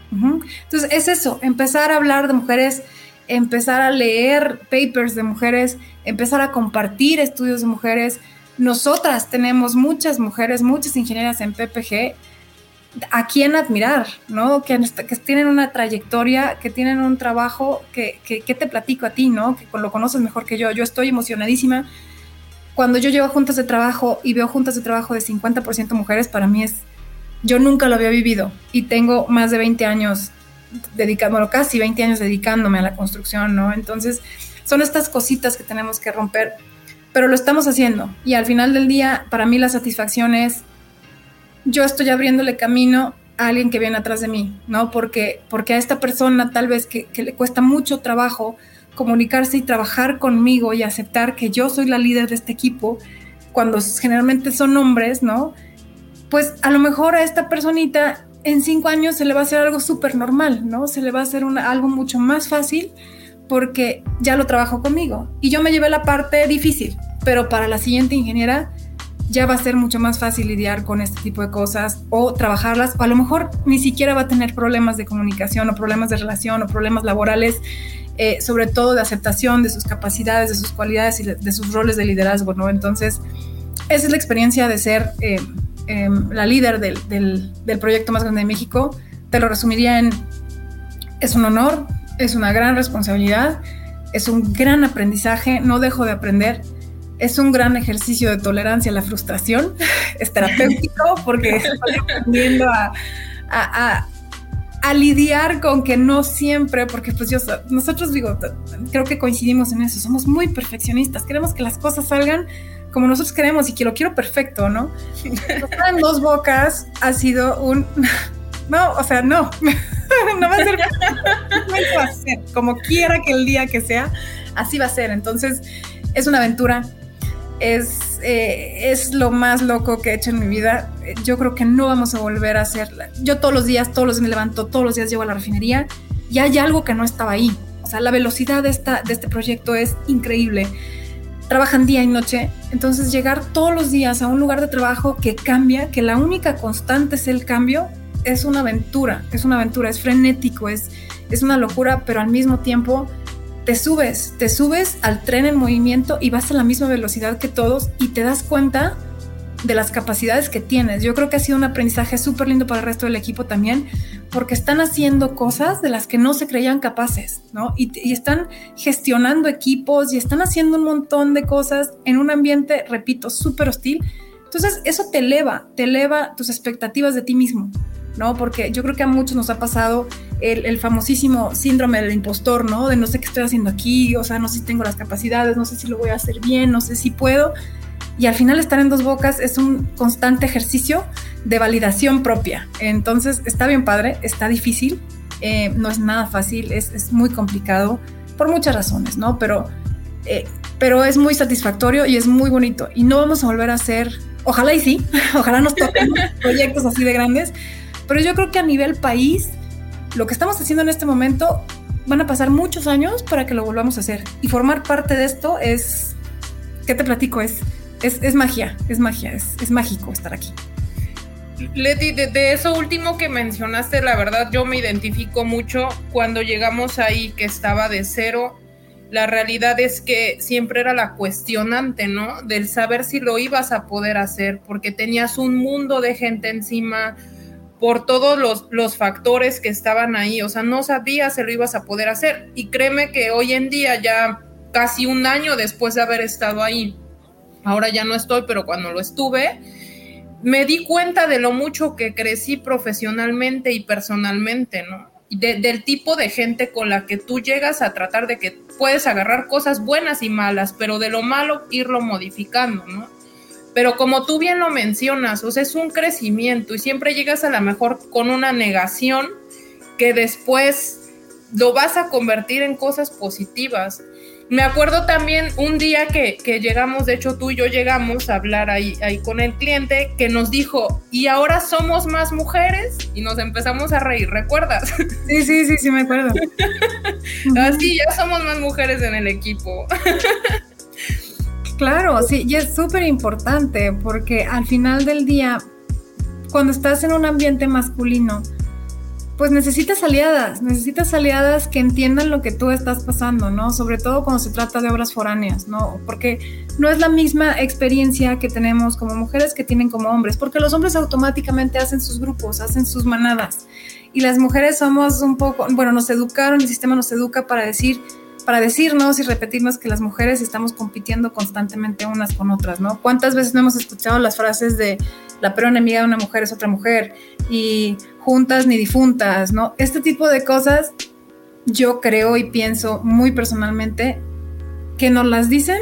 Entonces, es eso, empezar a hablar de mujeres, empezar a leer papers de mujeres, empezar a compartir estudios de mujeres. Nosotras tenemos muchas mujeres, muchas ingenieras en PPG a quién admirar, ¿no? Que, que, tienen una trayectoria, que tienen un trabajo, que, que, te platico a ti, ¿no? Que lo conoces mejor que yo. Yo estoy emocionadísima. Cuando yo llevo juntas de trabajo y veo juntas de trabajo de 50% mujeres, para mí es, yo nunca lo había vivido y tengo más de 20 años dedicando, bueno, casi 20 años dedicándome a la construcción, ¿no? Entonces, son estas cositas que tenemos que romper, pero lo estamos haciendo y al final del día, para mí la satisfacción es yo estoy abriéndole camino a alguien que viene atrás de mí, ¿no? Porque, porque a esta persona tal vez que, le cuesta mucho trabajo comunicarse y trabajar conmigo y aceptar que yo soy la líder de este equipo, cuando generalmente son hombres, ¿no? Pues a lo mejor a esta personita en cinco años se le va a hacer algo súper normal, ¿no? Se le va a hacer algo mucho más fácil porque ya lo trabajó conmigo. Y yo me llevé la parte difícil, pero para la siguiente ingeniera ya va a ser mucho más fácil lidiar con este tipo de cosas o trabajarlas, o a lo mejor ni siquiera va a tener problemas de comunicación o problemas de relación o problemas laborales, eh, sobre todo de aceptación de sus capacidades, de sus cualidades y de, sus roles de liderazgo, ¿no? Entonces, esa es la experiencia de ser eh, em, la líder del, del proyecto más grande de México. Te lo resumiría en, es un honor, es una gran responsabilidad, es un gran aprendizaje, no dejo de aprender es un gran ejercicio de tolerancia a la frustración, es terapéutico porque estoy aprendiendo a, lidiar con que no siempre, porque pues yo, nosotros digo, creo que coincidimos en eso, somos muy perfeccionistas, queremos que las cosas salgan como nosotros queremos y que lo quiero perfecto, ¿no? en dos bocas ha sido un... No, o sea, no, no va a ser, no va a ser, como quiera que el día que sea, así va a ser. Entonces, es una aventura, es, eh, es lo más loco que he hecho en mi vida. Yo creo que no vamos a volver a hacerla. Yo todos los días, todos los días me levanto, todos los días llego a la refinería y hay algo que no estaba ahí. O sea, la velocidad de, esta, de este proyecto es increíble. Trabajan día y noche, entonces llegar todos los días a un lugar de trabajo que cambia, que la única constante es el cambio, es una aventura, es una aventura, es frenético, es, es una locura, pero al mismo tiempo te subes, te subes al tren en movimiento y vas a la misma velocidad que todos y te das cuenta de las capacidades que tienes. Yo creo que ha sido un aprendizaje súper lindo para el resto del equipo también, porque están haciendo cosas de las que no se creían capaces, ¿no? Y, y, están gestionando equipos y están haciendo un montón de cosas en un ambiente, repito, súper hostil. Entonces, eso te eleva, te eleva tus expectativas de ti mismo. ¿No? Porque yo creo que a muchos nos ha pasado el, famosísimo síndrome del impostor, ¿no? De no sé qué estoy haciendo aquí, o sea, no sé si tengo las capacidades, no sé si lo voy a hacer bien, no sé si puedo. Y al final estar en dos bocas es un constante ejercicio de validación propia. Entonces está bien padre, está difícil, eh, no es nada fácil, es, muy complicado por muchas razones, ¿no? Pero, eh, pero es muy satisfactorio y es muy bonito. Y no vamos a volver a hacer, ojalá y sí, ojalá nos toquen proyectos así de grandes, pero yo creo que a nivel país, lo que estamos haciendo en este momento, van a pasar muchos años para que lo volvamos a hacer. Y formar parte de esto es, ¿qué te platico? Es, es, magia, es magia, es, es mágico estar aquí. Leti, de, eso último que mencionaste, la verdad yo me identifico mucho cuando llegamos ahí que estaba de cero. La realidad es que siempre era la cuestionante, ¿no? Del saber si lo ibas a poder hacer, porque tenías un mundo de gente encima, por todos los, factores que estaban ahí, o sea, no sabías si lo ibas a poder hacer. Y créeme que hoy en día, ya casi un año después de haber estado ahí, ahora ya no estoy, pero cuando lo estuve, me di cuenta de lo mucho que crecí profesionalmente y personalmente, ¿no? del tipo de gente con la que tú llegas a tratar de que puedes agarrar cosas buenas y malas, pero de lo malo irlo modificando, ¿no? Pero como tú bien lo mencionas, o sea, es un crecimiento y siempre llegas a la mejor con una negación que después lo vas a convertir en cosas positivas. Me acuerdo también un día que, llegamos, de hecho tú y yo llegamos a hablar ahí, ahí con el cliente, que nos dijo, y ahora somos más mujeres, y nos empezamos a reír, ¿recuerdas? Sí, sí, sí, sí, me acuerdo. Así, ya somos más mujeres en el equipo. Claro, sí, y es súper importante porque al final del día, cuando estás en un ambiente masculino, pues necesitas aliadas, necesitas aliadas que entiendan lo que tú estás pasando, ¿no? Sobre todo cuando se trata de obras foráneas, ¿no? Porque no es la misma experiencia que tenemos como mujeres que tienen como hombres, porque los hombres automáticamente hacen sus grupos, hacen sus manadas. Y las mujeres somos un poco, bueno, nos educaron, el sistema nos educa para decir, para decirnos y repetirnos que las mujeres estamos compitiendo constantemente unas con otras, ¿no? ¿Cuántas veces no hemos escuchado las frases de la peor enemiga de una mujer es otra mujer y juntas ni difuntas, ¿no? Este tipo de cosas yo creo y pienso muy personalmente que nos las dicen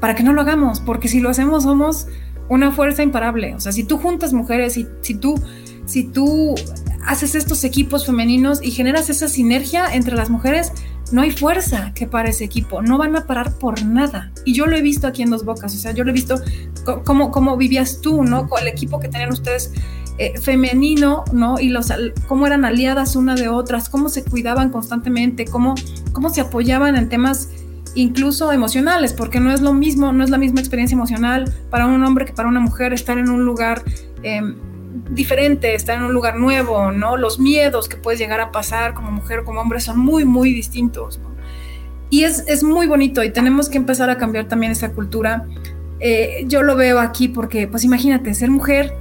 para que no lo hagamos, porque si lo hacemos somos una fuerza imparable. O sea, si tú juntas mujeres y si tú, si tú haces estos equipos femeninos y generas esa sinergia entre las mujeres, no hay fuerza que para ese equipo, no van a parar por nada. Y yo lo he visto aquí en Dos Bocas, o sea, yo lo he visto cómo, vivías tú, ¿no? Con el equipo que tenían ustedes eh, femenino, ¿no? Y los, cómo eran aliadas una de otras, cómo se cuidaban constantemente, cómo, cómo se apoyaban en temas incluso emocionales, porque no es lo mismo, no es la misma experiencia emocional para un hombre que para una mujer estar en un lugar em, diferente, estar en un lugar nuevo, ¿no? Los miedos que puedes llegar a pasar como mujer o como hombre son muy, muy distintos, Y es, muy bonito y tenemos que empezar a cambiar también esa cultura. Eh, yo lo veo aquí porque, pues imagínate, ser mujer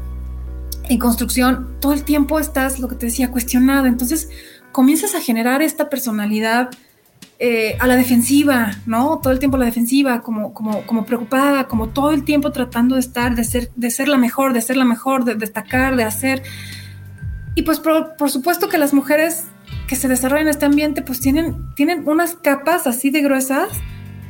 en construcción, todo el tiempo estás, lo que te decía, cuestionada. Entonces comienzas a generar esta personalidad eh, a la defensiva, ¿no? Todo el tiempo a la defensiva, como, como, como preocupada, como todo el tiempo tratando de estar, de ser, de ser la mejor, de ser la mejor, de destacar, de hacer. Y pues por, supuesto que las mujeres que se desarrollan en este ambiente pues tienen, tienen unas capas así de gruesas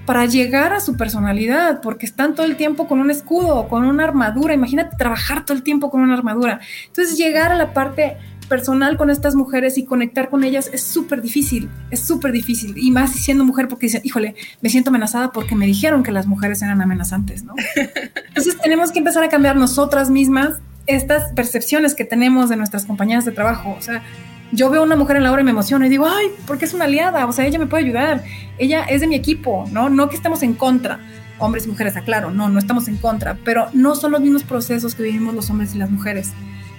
para llegar a su personalidad, porque están todo el tiempo con un escudo, con una armadura. Imagínate trabajar todo el tiempo con una armadura. Entonces llegar a la parte personal con estas mujeres y conectar con ellas es súper difícil, es súper difícil. Y más siendo mujer porque dicen, híjole, me siento amenazada porque me dijeron que las mujeres eran amenazantes, ¿no? Entonces tenemos que empezar a cambiar nosotras mismas estas percepciones que tenemos de nuestras compañeras de trabajo. O sea, yo veo a una mujer en la hora y me emociono y digo, ay, porque es una aliada, o sea, ella me puede ayudar, ella es de mi equipo, ¿no? No que estemos en contra, hombres y mujeres, aclaro, no, no estamos en contra, pero no son los mismos procesos que vivimos los hombres y las mujeres.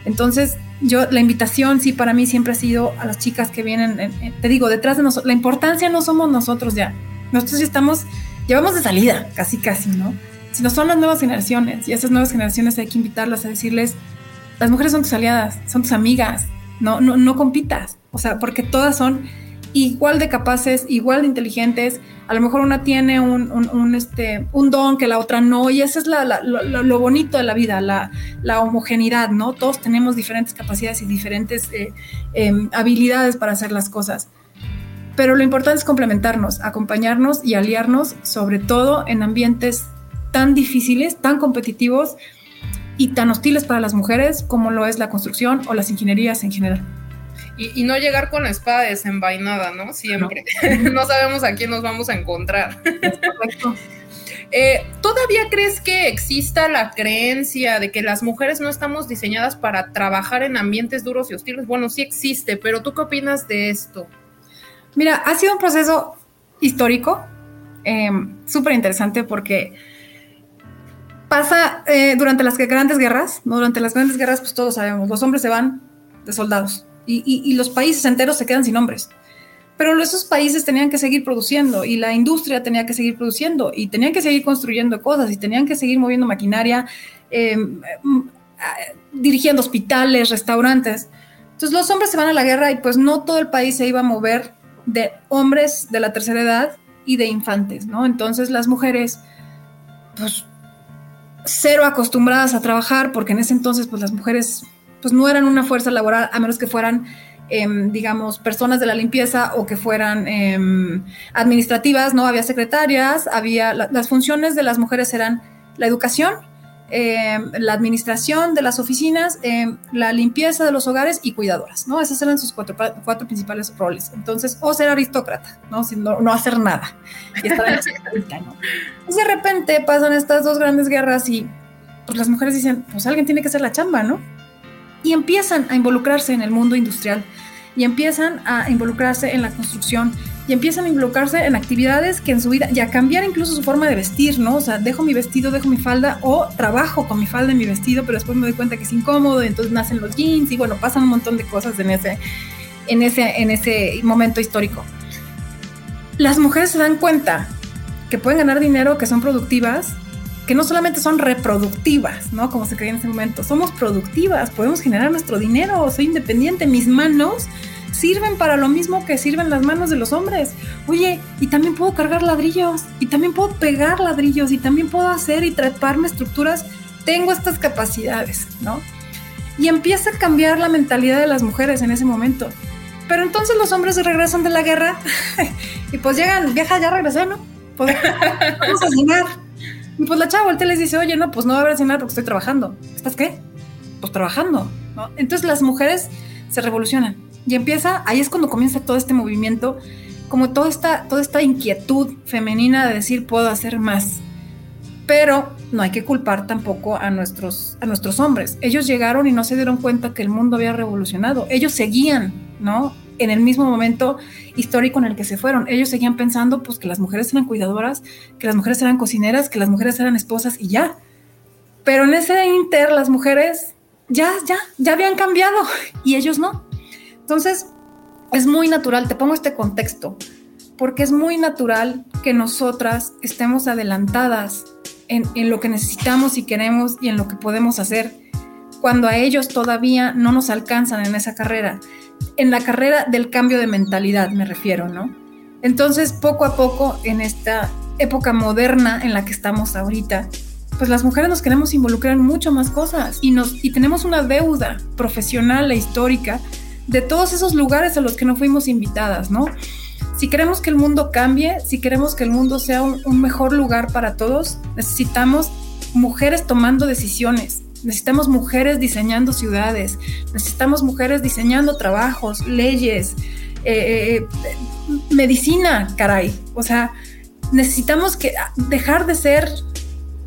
Entonces, yo, la invitación sí para mí siempre ha sido a las chicas que vienen, te digo, detrás de nosotros, la importancia no somos nosotros ya, nosotros ya estamos, llevamos de salida, casi, casi, ¿no? Sino son las nuevas generaciones y esas nuevas generaciones hay que invitarlas a decirles, las mujeres son tus aliadas, son tus amigas, no, no, no compitas, o sea, porque todas son igual de capaces, igual de inteligentes. A lo mejor una tiene un, este, don que la otra no, y eso es lo, bonito de la vida, la, homogeneidad, ¿no? Todos tenemos diferentes capacidades y diferentes eh, em, habilidades para hacer las cosas. Pero lo importante es complementarnos, acompañarnos y aliarnos, sobre todo en ambientes tan difíciles, tan competitivos y tan hostiles para las mujeres como lo es la construcción o las ingenierías en general. Y, no llegar con la espada desenvainada, ¿no? Siempre. No. sabemos a quién nos vamos a encontrar. Eh, ¿Todavía crees que exista la creencia de que las mujeres no estamos diseñadas para trabajar en ambientes duros y hostiles? Bueno, sí existe, pero ¿tú qué opinas de esto? Mira, ha sido un proceso histórico, em, súper interesante porque pasa eh, durante las grandes guerras, ¿no? Durante las grandes guerras, pues todos sabemos, los hombres se van de soldados y, los países enteros se quedan sin hombres. Pero esos países tenían que seguir produciendo y la industria tenía que seguir produciendo y tenían que seguir construyendo cosas y tenían que seguir moviendo maquinaria, em, mm, dirigiendo hospitales, restaurantes. Entonces los hombres se van a la guerra y pues no todo el país se iba a mover de hombres de la tercera edad y de infantes, ¿no? Entonces las mujeres, pues cero acostumbradas a trabajar, porque en ese entonces pues las mujeres pues no eran una fuerza laboral a menos que fueran, em, digamos, personas de la limpieza o que fueran em, administrativas, ¿no? Había secretarias, había, las funciones de las mujeres eran la educación, eh, la administración de las oficinas, la limpieza de los hogares y cuidadoras, ¿no? Esos eran sus cuatro, cuatro principales roles. Entonces, o ser aristócrata, ¿no? Sin no, no hacer nada. Y estar en ¿no? Pues de repente pasan estas dos grandes guerras y pues las mujeres dicen, pues alguien tiene que hacer la chamba, ¿no? Y empiezan a involucrarse en el mundo industrial y empiezan a involucrarse en la construcción y empiezan a involucrarse en actividades que en su vida, y a cambiar incluso su forma de vestir, ¿no? O sea, dejo mi vestido, dejo mi falda o trabajo con mi falda y mi vestido, pero después me doy cuenta que es incómodo, entonces nacen los jeans y bueno, pasan un montón de cosas en ese, en ese, en ese momento histórico. Las mujeres se dan cuenta que pueden ganar dinero, que son productivas, no solamente son reproductivas, ¿no? Como se creía en ese momento, somos productivas, podemos generar nuestro dinero, soy independiente, mis manos sirven para lo mismo que sirven las manos de los hombres. Oye, y también puedo cargar ladrillos, y también puedo pegar ladrillos, y también puedo hacer y treparme estructuras. Tengo estas capacidades, ¿no? Y empieza a cambiar la mentalidad de las mujeres en ese momento. Pero entonces los hombres regresan de la guerra y pues llegan, vieja, ya regresé, ¿no? Pues, vamos a cenar. Y pues la chava voltea y les dice, oye, no, pues no va a haber cenar porque estoy trabajando. ¿Estás qué? Pues trabajando, ¿no? Entonces las mujeres se revolucionan y empieza, ahí es cuando comienza todo este movimiento, como toda esta, toda esta inquietud femenina de decir puedo hacer más. Pero no hay que culpar tampoco a nuestros, a nuestros hombres. Ellos llegaron y no se dieron cuenta que el mundo había revolucionado. Ellos seguían, ¿no? En el mismo momento histórico en el que se fueron. Ellos seguían pensando pues que las mujeres eran cuidadoras, que las mujeres eran cocineras, que las mujeres eran esposas y ya. Pero en ese inter las mujeres ya, ya, ya habían cambiado y ellos no. Entonces, es muy natural, te pongo este contexto, porque es muy natural que nosotras estemos adelantadas en, lo que necesitamos y queremos y en lo que podemos hacer, cuando a ellos todavía no nos alcanzan en esa carrera, en la carrera del cambio de mentalidad me refiero, ¿no? Entonces, poco a poco, en esta época moderna en la que estamos ahorita, pues las mujeres nos queremos involucrar en mucho más cosas y, nos, y tenemos una deuda profesional e histórica de todos esos lugares a los que no fuimos invitadas, ¿no? Si queremos que el mundo cambie, si queremos que el mundo sea un, mejor lugar para todos, necesitamos mujeres tomando decisiones, necesitamos mujeres diseñando ciudades, necesitamos mujeres diseñando trabajos, leyes, eh, eh, medicina, caray. O sea, necesitamos que dejar de ser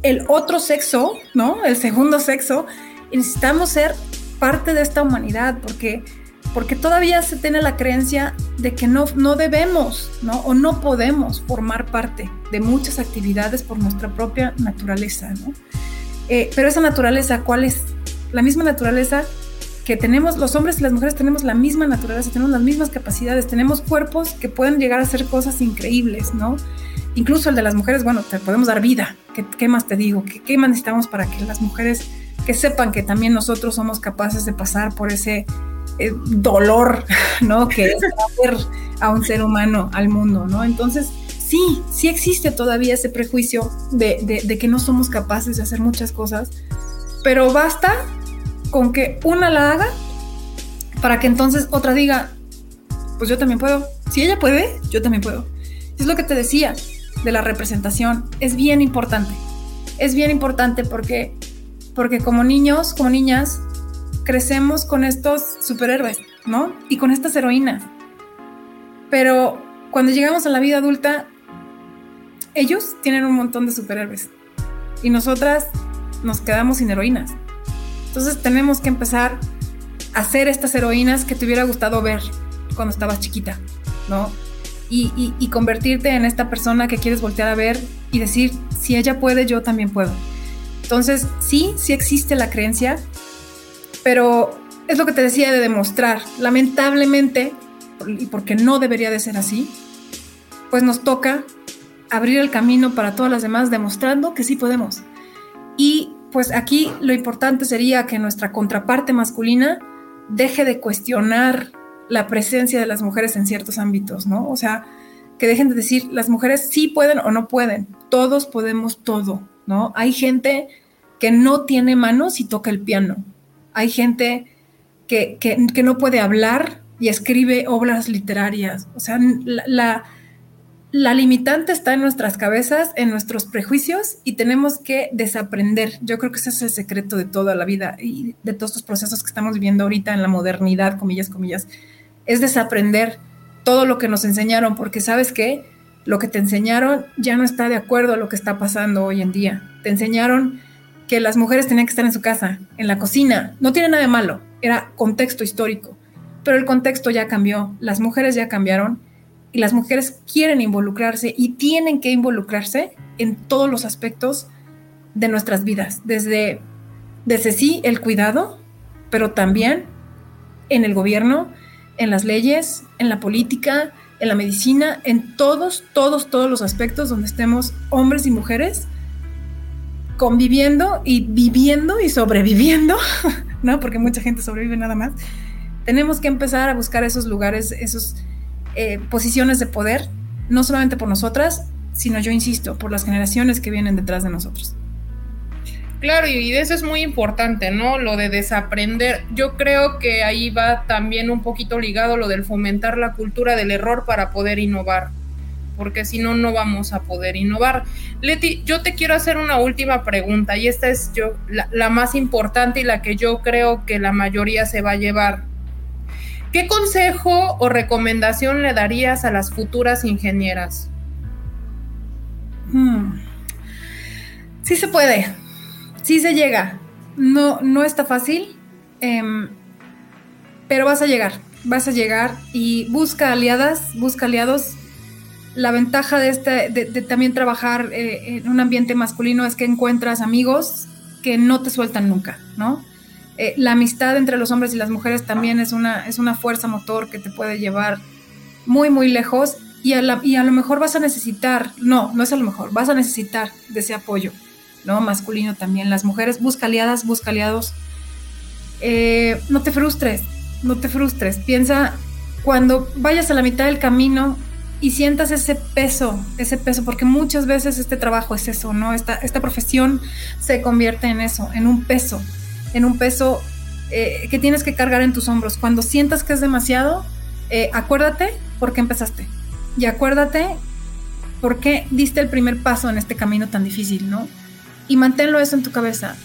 el otro sexo, ¿no? El segundo sexo, y necesitamos ser parte de esta humanidad, porque porque todavía se tiene la creencia de que no, no debemos, ¿no? O no podemos formar parte de muchas actividades por nuestra propia naturaleza, ¿no? Eh, pero esa naturaleza, ¿cuál es? La misma naturaleza que tenemos, los hombres y las mujeres tenemos la misma naturaleza, tenemos las mismas capacidades, tenemos cuerpos que pueden llegar a hacer cosas increíbles, ¿no? Incluso el de las mujeres, bueno, te podemos dar vida. ¿Qué, qué más te digo? ¿Qué, ¿Qué más necesitamos para que las mujeres que sepan que también nosotros somos capaces de pasar por ese eh, dolor, ¿no? Que es traer a un ser humano al mundo, ¿no? Entonces, sí, sí existe todavía ese prejuicio de, que no somos capaces de hacer muchas cosas, pero basta con que una la haga para que entonces otra diga, pues yo también puedo. Si ella puede, yo también puedo. Es lo que te decía de la representación. Es bien importante. Es bien importante porque, porque como niños, como niñas, crecemos con estos superhéroes, ¿no? Y con estas heroínas. Pero cuando llegamos a la vida adulta, ellos tienen un montón de superhéroes y nosotras nos quedamos sin heroínas. Entonces tenemos que empezar a ser estas heroínas que te hubiera gustado ver cuando estabas chiquita, ¿no? Y, y, convertirte en esta persona que quieres voltear a ver y decir, si ella puede, yo también puedo. Entonces, sí, sí existe la creencia pero es lo que te decía de demostrar. Lamentablemente, y porque no debería de ser así, pues nos toca abrir el camino para todas las demás demostrando que sí podemos. Y pues aquí lo importante sería que nuestra contraparte masculina deje de cuestionar la presencia de las mujeres en ciertos ámbitos, ¿no? O sea, que dejen de decir las mujeres sí pueden o no pueden, todos podemos todo, ¿no? Hay gente que no tiene manos y toca el piano, hay gente que, no puede hablar y escribe obras literarias. O sea, la limitante está en nuestras cabezas, en nuestros prejuicios y tenemos que desaprender. Yo creo que ese es el secreto de toda la vida y de todos estos procesos que estamos viviendo ahorita en la modernidad, comillas, comillas, es desaprender todo lo que nos enseñaron, porque sabes que lo que te enseñaron ya no está de acuerdo a lo que está pasando hoy en día. Te enseñaron que las mujeres tenían que estar en su casa, en la cocina. No tiene nada de malo, era contexto histórico. Pero el contexto ya cambió, las mujeres ya cambiaron y las mujeres quieren involucrarse y tienen que involucrarse en todos los aspectos de nuestras vidas, desde, desde sí el cuidado, pero también en el gobierno, en las leyes, en la política, en la medicina, en todos, todos, todos los aspectos donde estemos hombres y mujeres conviviendo y viviendo y sobreviviendo, ¿no? Porque mucha gente sobrevive nada más. Tenemos que empezar a buscar esos lugares, esas eh, posiciones de poder, no solamente por nosotras, sino yo insisto, por las generaciones que vienen detrás de nosotros. Claro, y eso es muy importante, ¿no? Lo de desaprender. Yo creo que ahí va también un poquito ligado lo del fomentar la cultura del error para poder innovar, porque si no, no vamos a poder innovar. Leti, yo te quiero hacer una última pregunta, y esta es yo la, la más importante y la que yo creo que la mayoría se va a llevar. ¿Qué consejo o recomendación le darías a las futuras ingenieras? Hmm. Sí se puede sí se llega. No, no está fácil, em, pero vas a llegar, vas a llegar y busca aliadas, busca aliados. La ventaja de, este, de, también trabajar eh, en un ambiente masculino es que encuentras amigos que no te sueltan nunca, ¿no? Eh, la amistad entre los hombres y las mujeres también es una, es una fuerza motor que te puede llevar muy, muy lejos y a, y a lo mejor vas a necesitar, no, no es a lo mejor, vas a necesitar de ese apoyo. ¿no? Masculino también. Las mujeres, busca aliadas, busca aliados. Eh, no te frustres, no te frustres. Piensa cuando vayas a la mitad del camino y sientas ese peso, ese peso, porque muchas veces este trabajo es eso, ¿no? Esta, esta profesión se convierte en eso, en un peso, en un peso eh, que tienes que cargar en tus hombros. Cuando sientas que es demasiado, eh, acuérdate por qué empezaste y acuérdate por qué diste el primer paso en este camino tan difícil, ¿no? y manténlo eso en tu cabeza.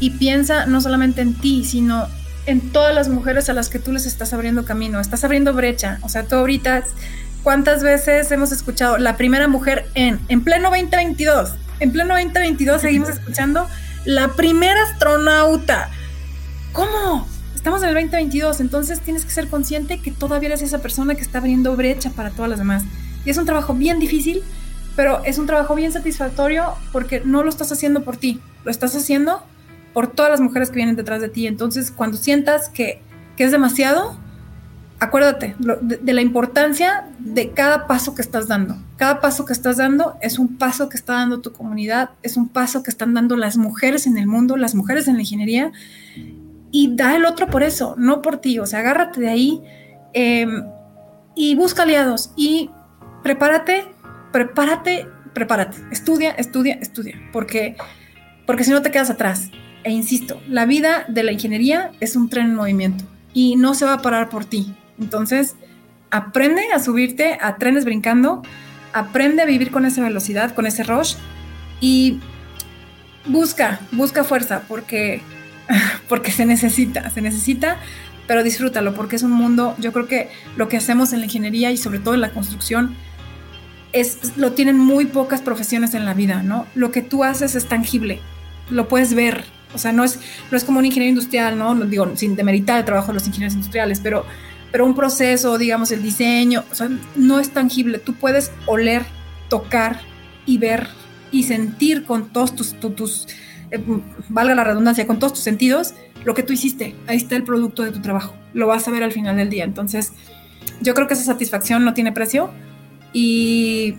Y piensa no solamente en ti, sino en todas las mujeres a las que tú les estás abriendo camino, estás abriendo brecha. O sea, tú ahorita, ¿cuántas veces hemos escuchado la primera mujer en, en pleno 2022? En pleno 2022 seguimos escuchando la primera astronauta. ¿Cómo? Estamos en el 2022, entonces tienes que ser consciente que todavía eres esa persona que está abriendo brecha para todas las demás. Y es un trabajo bien difícil, pero es un trabajo bien satisfactorio porque no lo estás haciendo por ti, lo estás haciendo por todas las mujeres que vienen detrás de ti. Entonces, cuando sientas que, es demasiado, acuérdate de, la importancia de cada paso que estás dando. Cada paso que estás dando es un paso que está dando tu comunidad, es un paso que están dando las mujeres en el mundo, las mujeres en la ingeniería, y da el otro por eso, no por ti. O sea, agárrate de ahí em, y busca aliados y prepárate prepárate, prepárate, estudia, estudia, estudia, porque, porque si no te quedas atrás. E insisto, la vida de la ingeniería es un tren en movimiento y no se va a parar por ti. Entonces, aprende a subirte a trenes brincando, aprende a vivir con esa velocidad, con ese rush y busca, busca fuerza porque, porque se necesita, se necesita, pero disfrútalo porque es un mundo, yo creo que lo que hacemos en la ingeniería y sobre todo en la construcción es, lo tienen muy pocas profesiones en la vida, ¿no? Lo que tú haces es tangible, lo puedes ver, o sea, no es, no es como un ingeniero industrial, ¿no? Digo, sin demeritar el trabajo de los ingenieros industriales, pero, pero un proceso, digamos, el diseño, no es tangible, tú puedes oler, tocar y ver y sentir con todos tus, tus, eh, valga la redundancia, con todos tus sentidos, lo que tú hiciste. Ahí está el producto de tu trabajo. Lo vas a ver al final del día. Entonces, yo creo que esa satisfacción no tiene precio y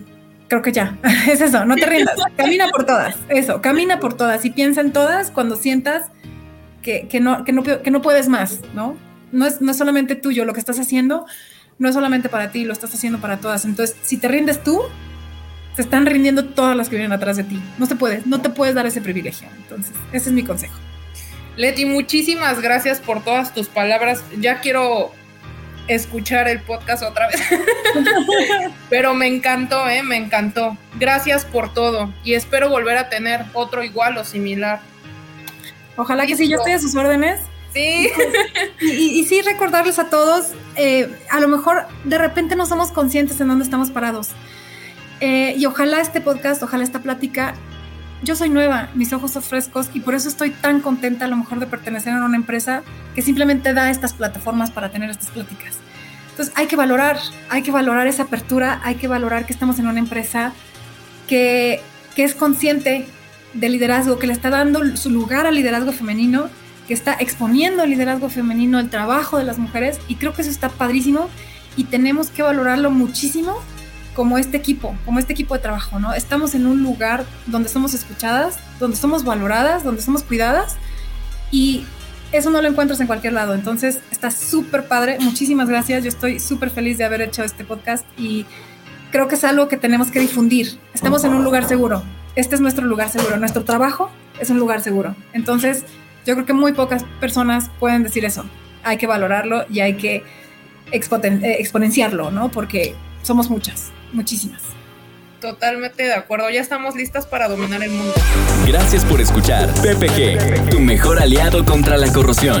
creo que ya, es eso, no te rindas, camina por todas, eso, camina por todas y piensa en todas cuando sientas que, no, que, no, que no puedes más, ¿no? No es, no es solamente tuyo lo que estás haciendo, no es solamente para ti, lo estás haciendo para todas. Entonces, si te rindes tú, se están rindiendo todas las que vienen atrás de ti. No se puede, no te puedes dar ese privilegio. Entonces, ese es mi consejo. Leti, muchísimas gracias por todas tus palabras. Ya quiero escuchar el podcast otra vez. Pero me encantó, ¿eh? Me encantó. Gracias por todo y espero volver a tener otro igual o similar. Ojalá que sí, yo estoy a sus órdenes. Sí. Y, sí recordarles a todos, eh, a lo mejor de repente no somos conscientes en dónde estamos parados. Eh, y ojalá este podcast, ojalá esta plática, yo soy nueva, mis ojos son frescos y por eso estoy tan contenta a lo mejor de pertenecer a una empresa que simplemente da estas plataformas para tener estas pláticas. Entonces hay que valorar, hay que valorar esa apertura, hay que valorar que estamos en una empresa que, que es consciente de liderazgo, que le está dando su lugar al liderazgo femenino, que está exponiendo el liderazgo femenino, el trabajo de las mujeres, y creo que eso está padrísimo y tenemos que valorarlo muchísimo como este equipo, como este equipo de trabajo, ¿no? Estamos en un lugar donde somos escuchadas, donde somos valoradas, donde somos cuidadas y eso no lo encuentras en cualquier lado. Entonces está súper padre. Muchísimas gracias. Yo estoy súper feliz de haber hecho este podcast y creo que es algo que tenemos que difundir. Estamos en un lugar seguro este es nuestro lugar seguro, nuestro trabajo es un lugar seguro. Entonces, yo creo que muy pocas personas pueden decir eso. Hay que valorarlo y hay que eh, exponenciarlo, ¿no? Porque somos muchas, muchísimas. Totalmente de acuerdo, ya estamos listas para dominar el mundo. Gracias por escuchar PPG, tu mejor aliado contra la corrupción.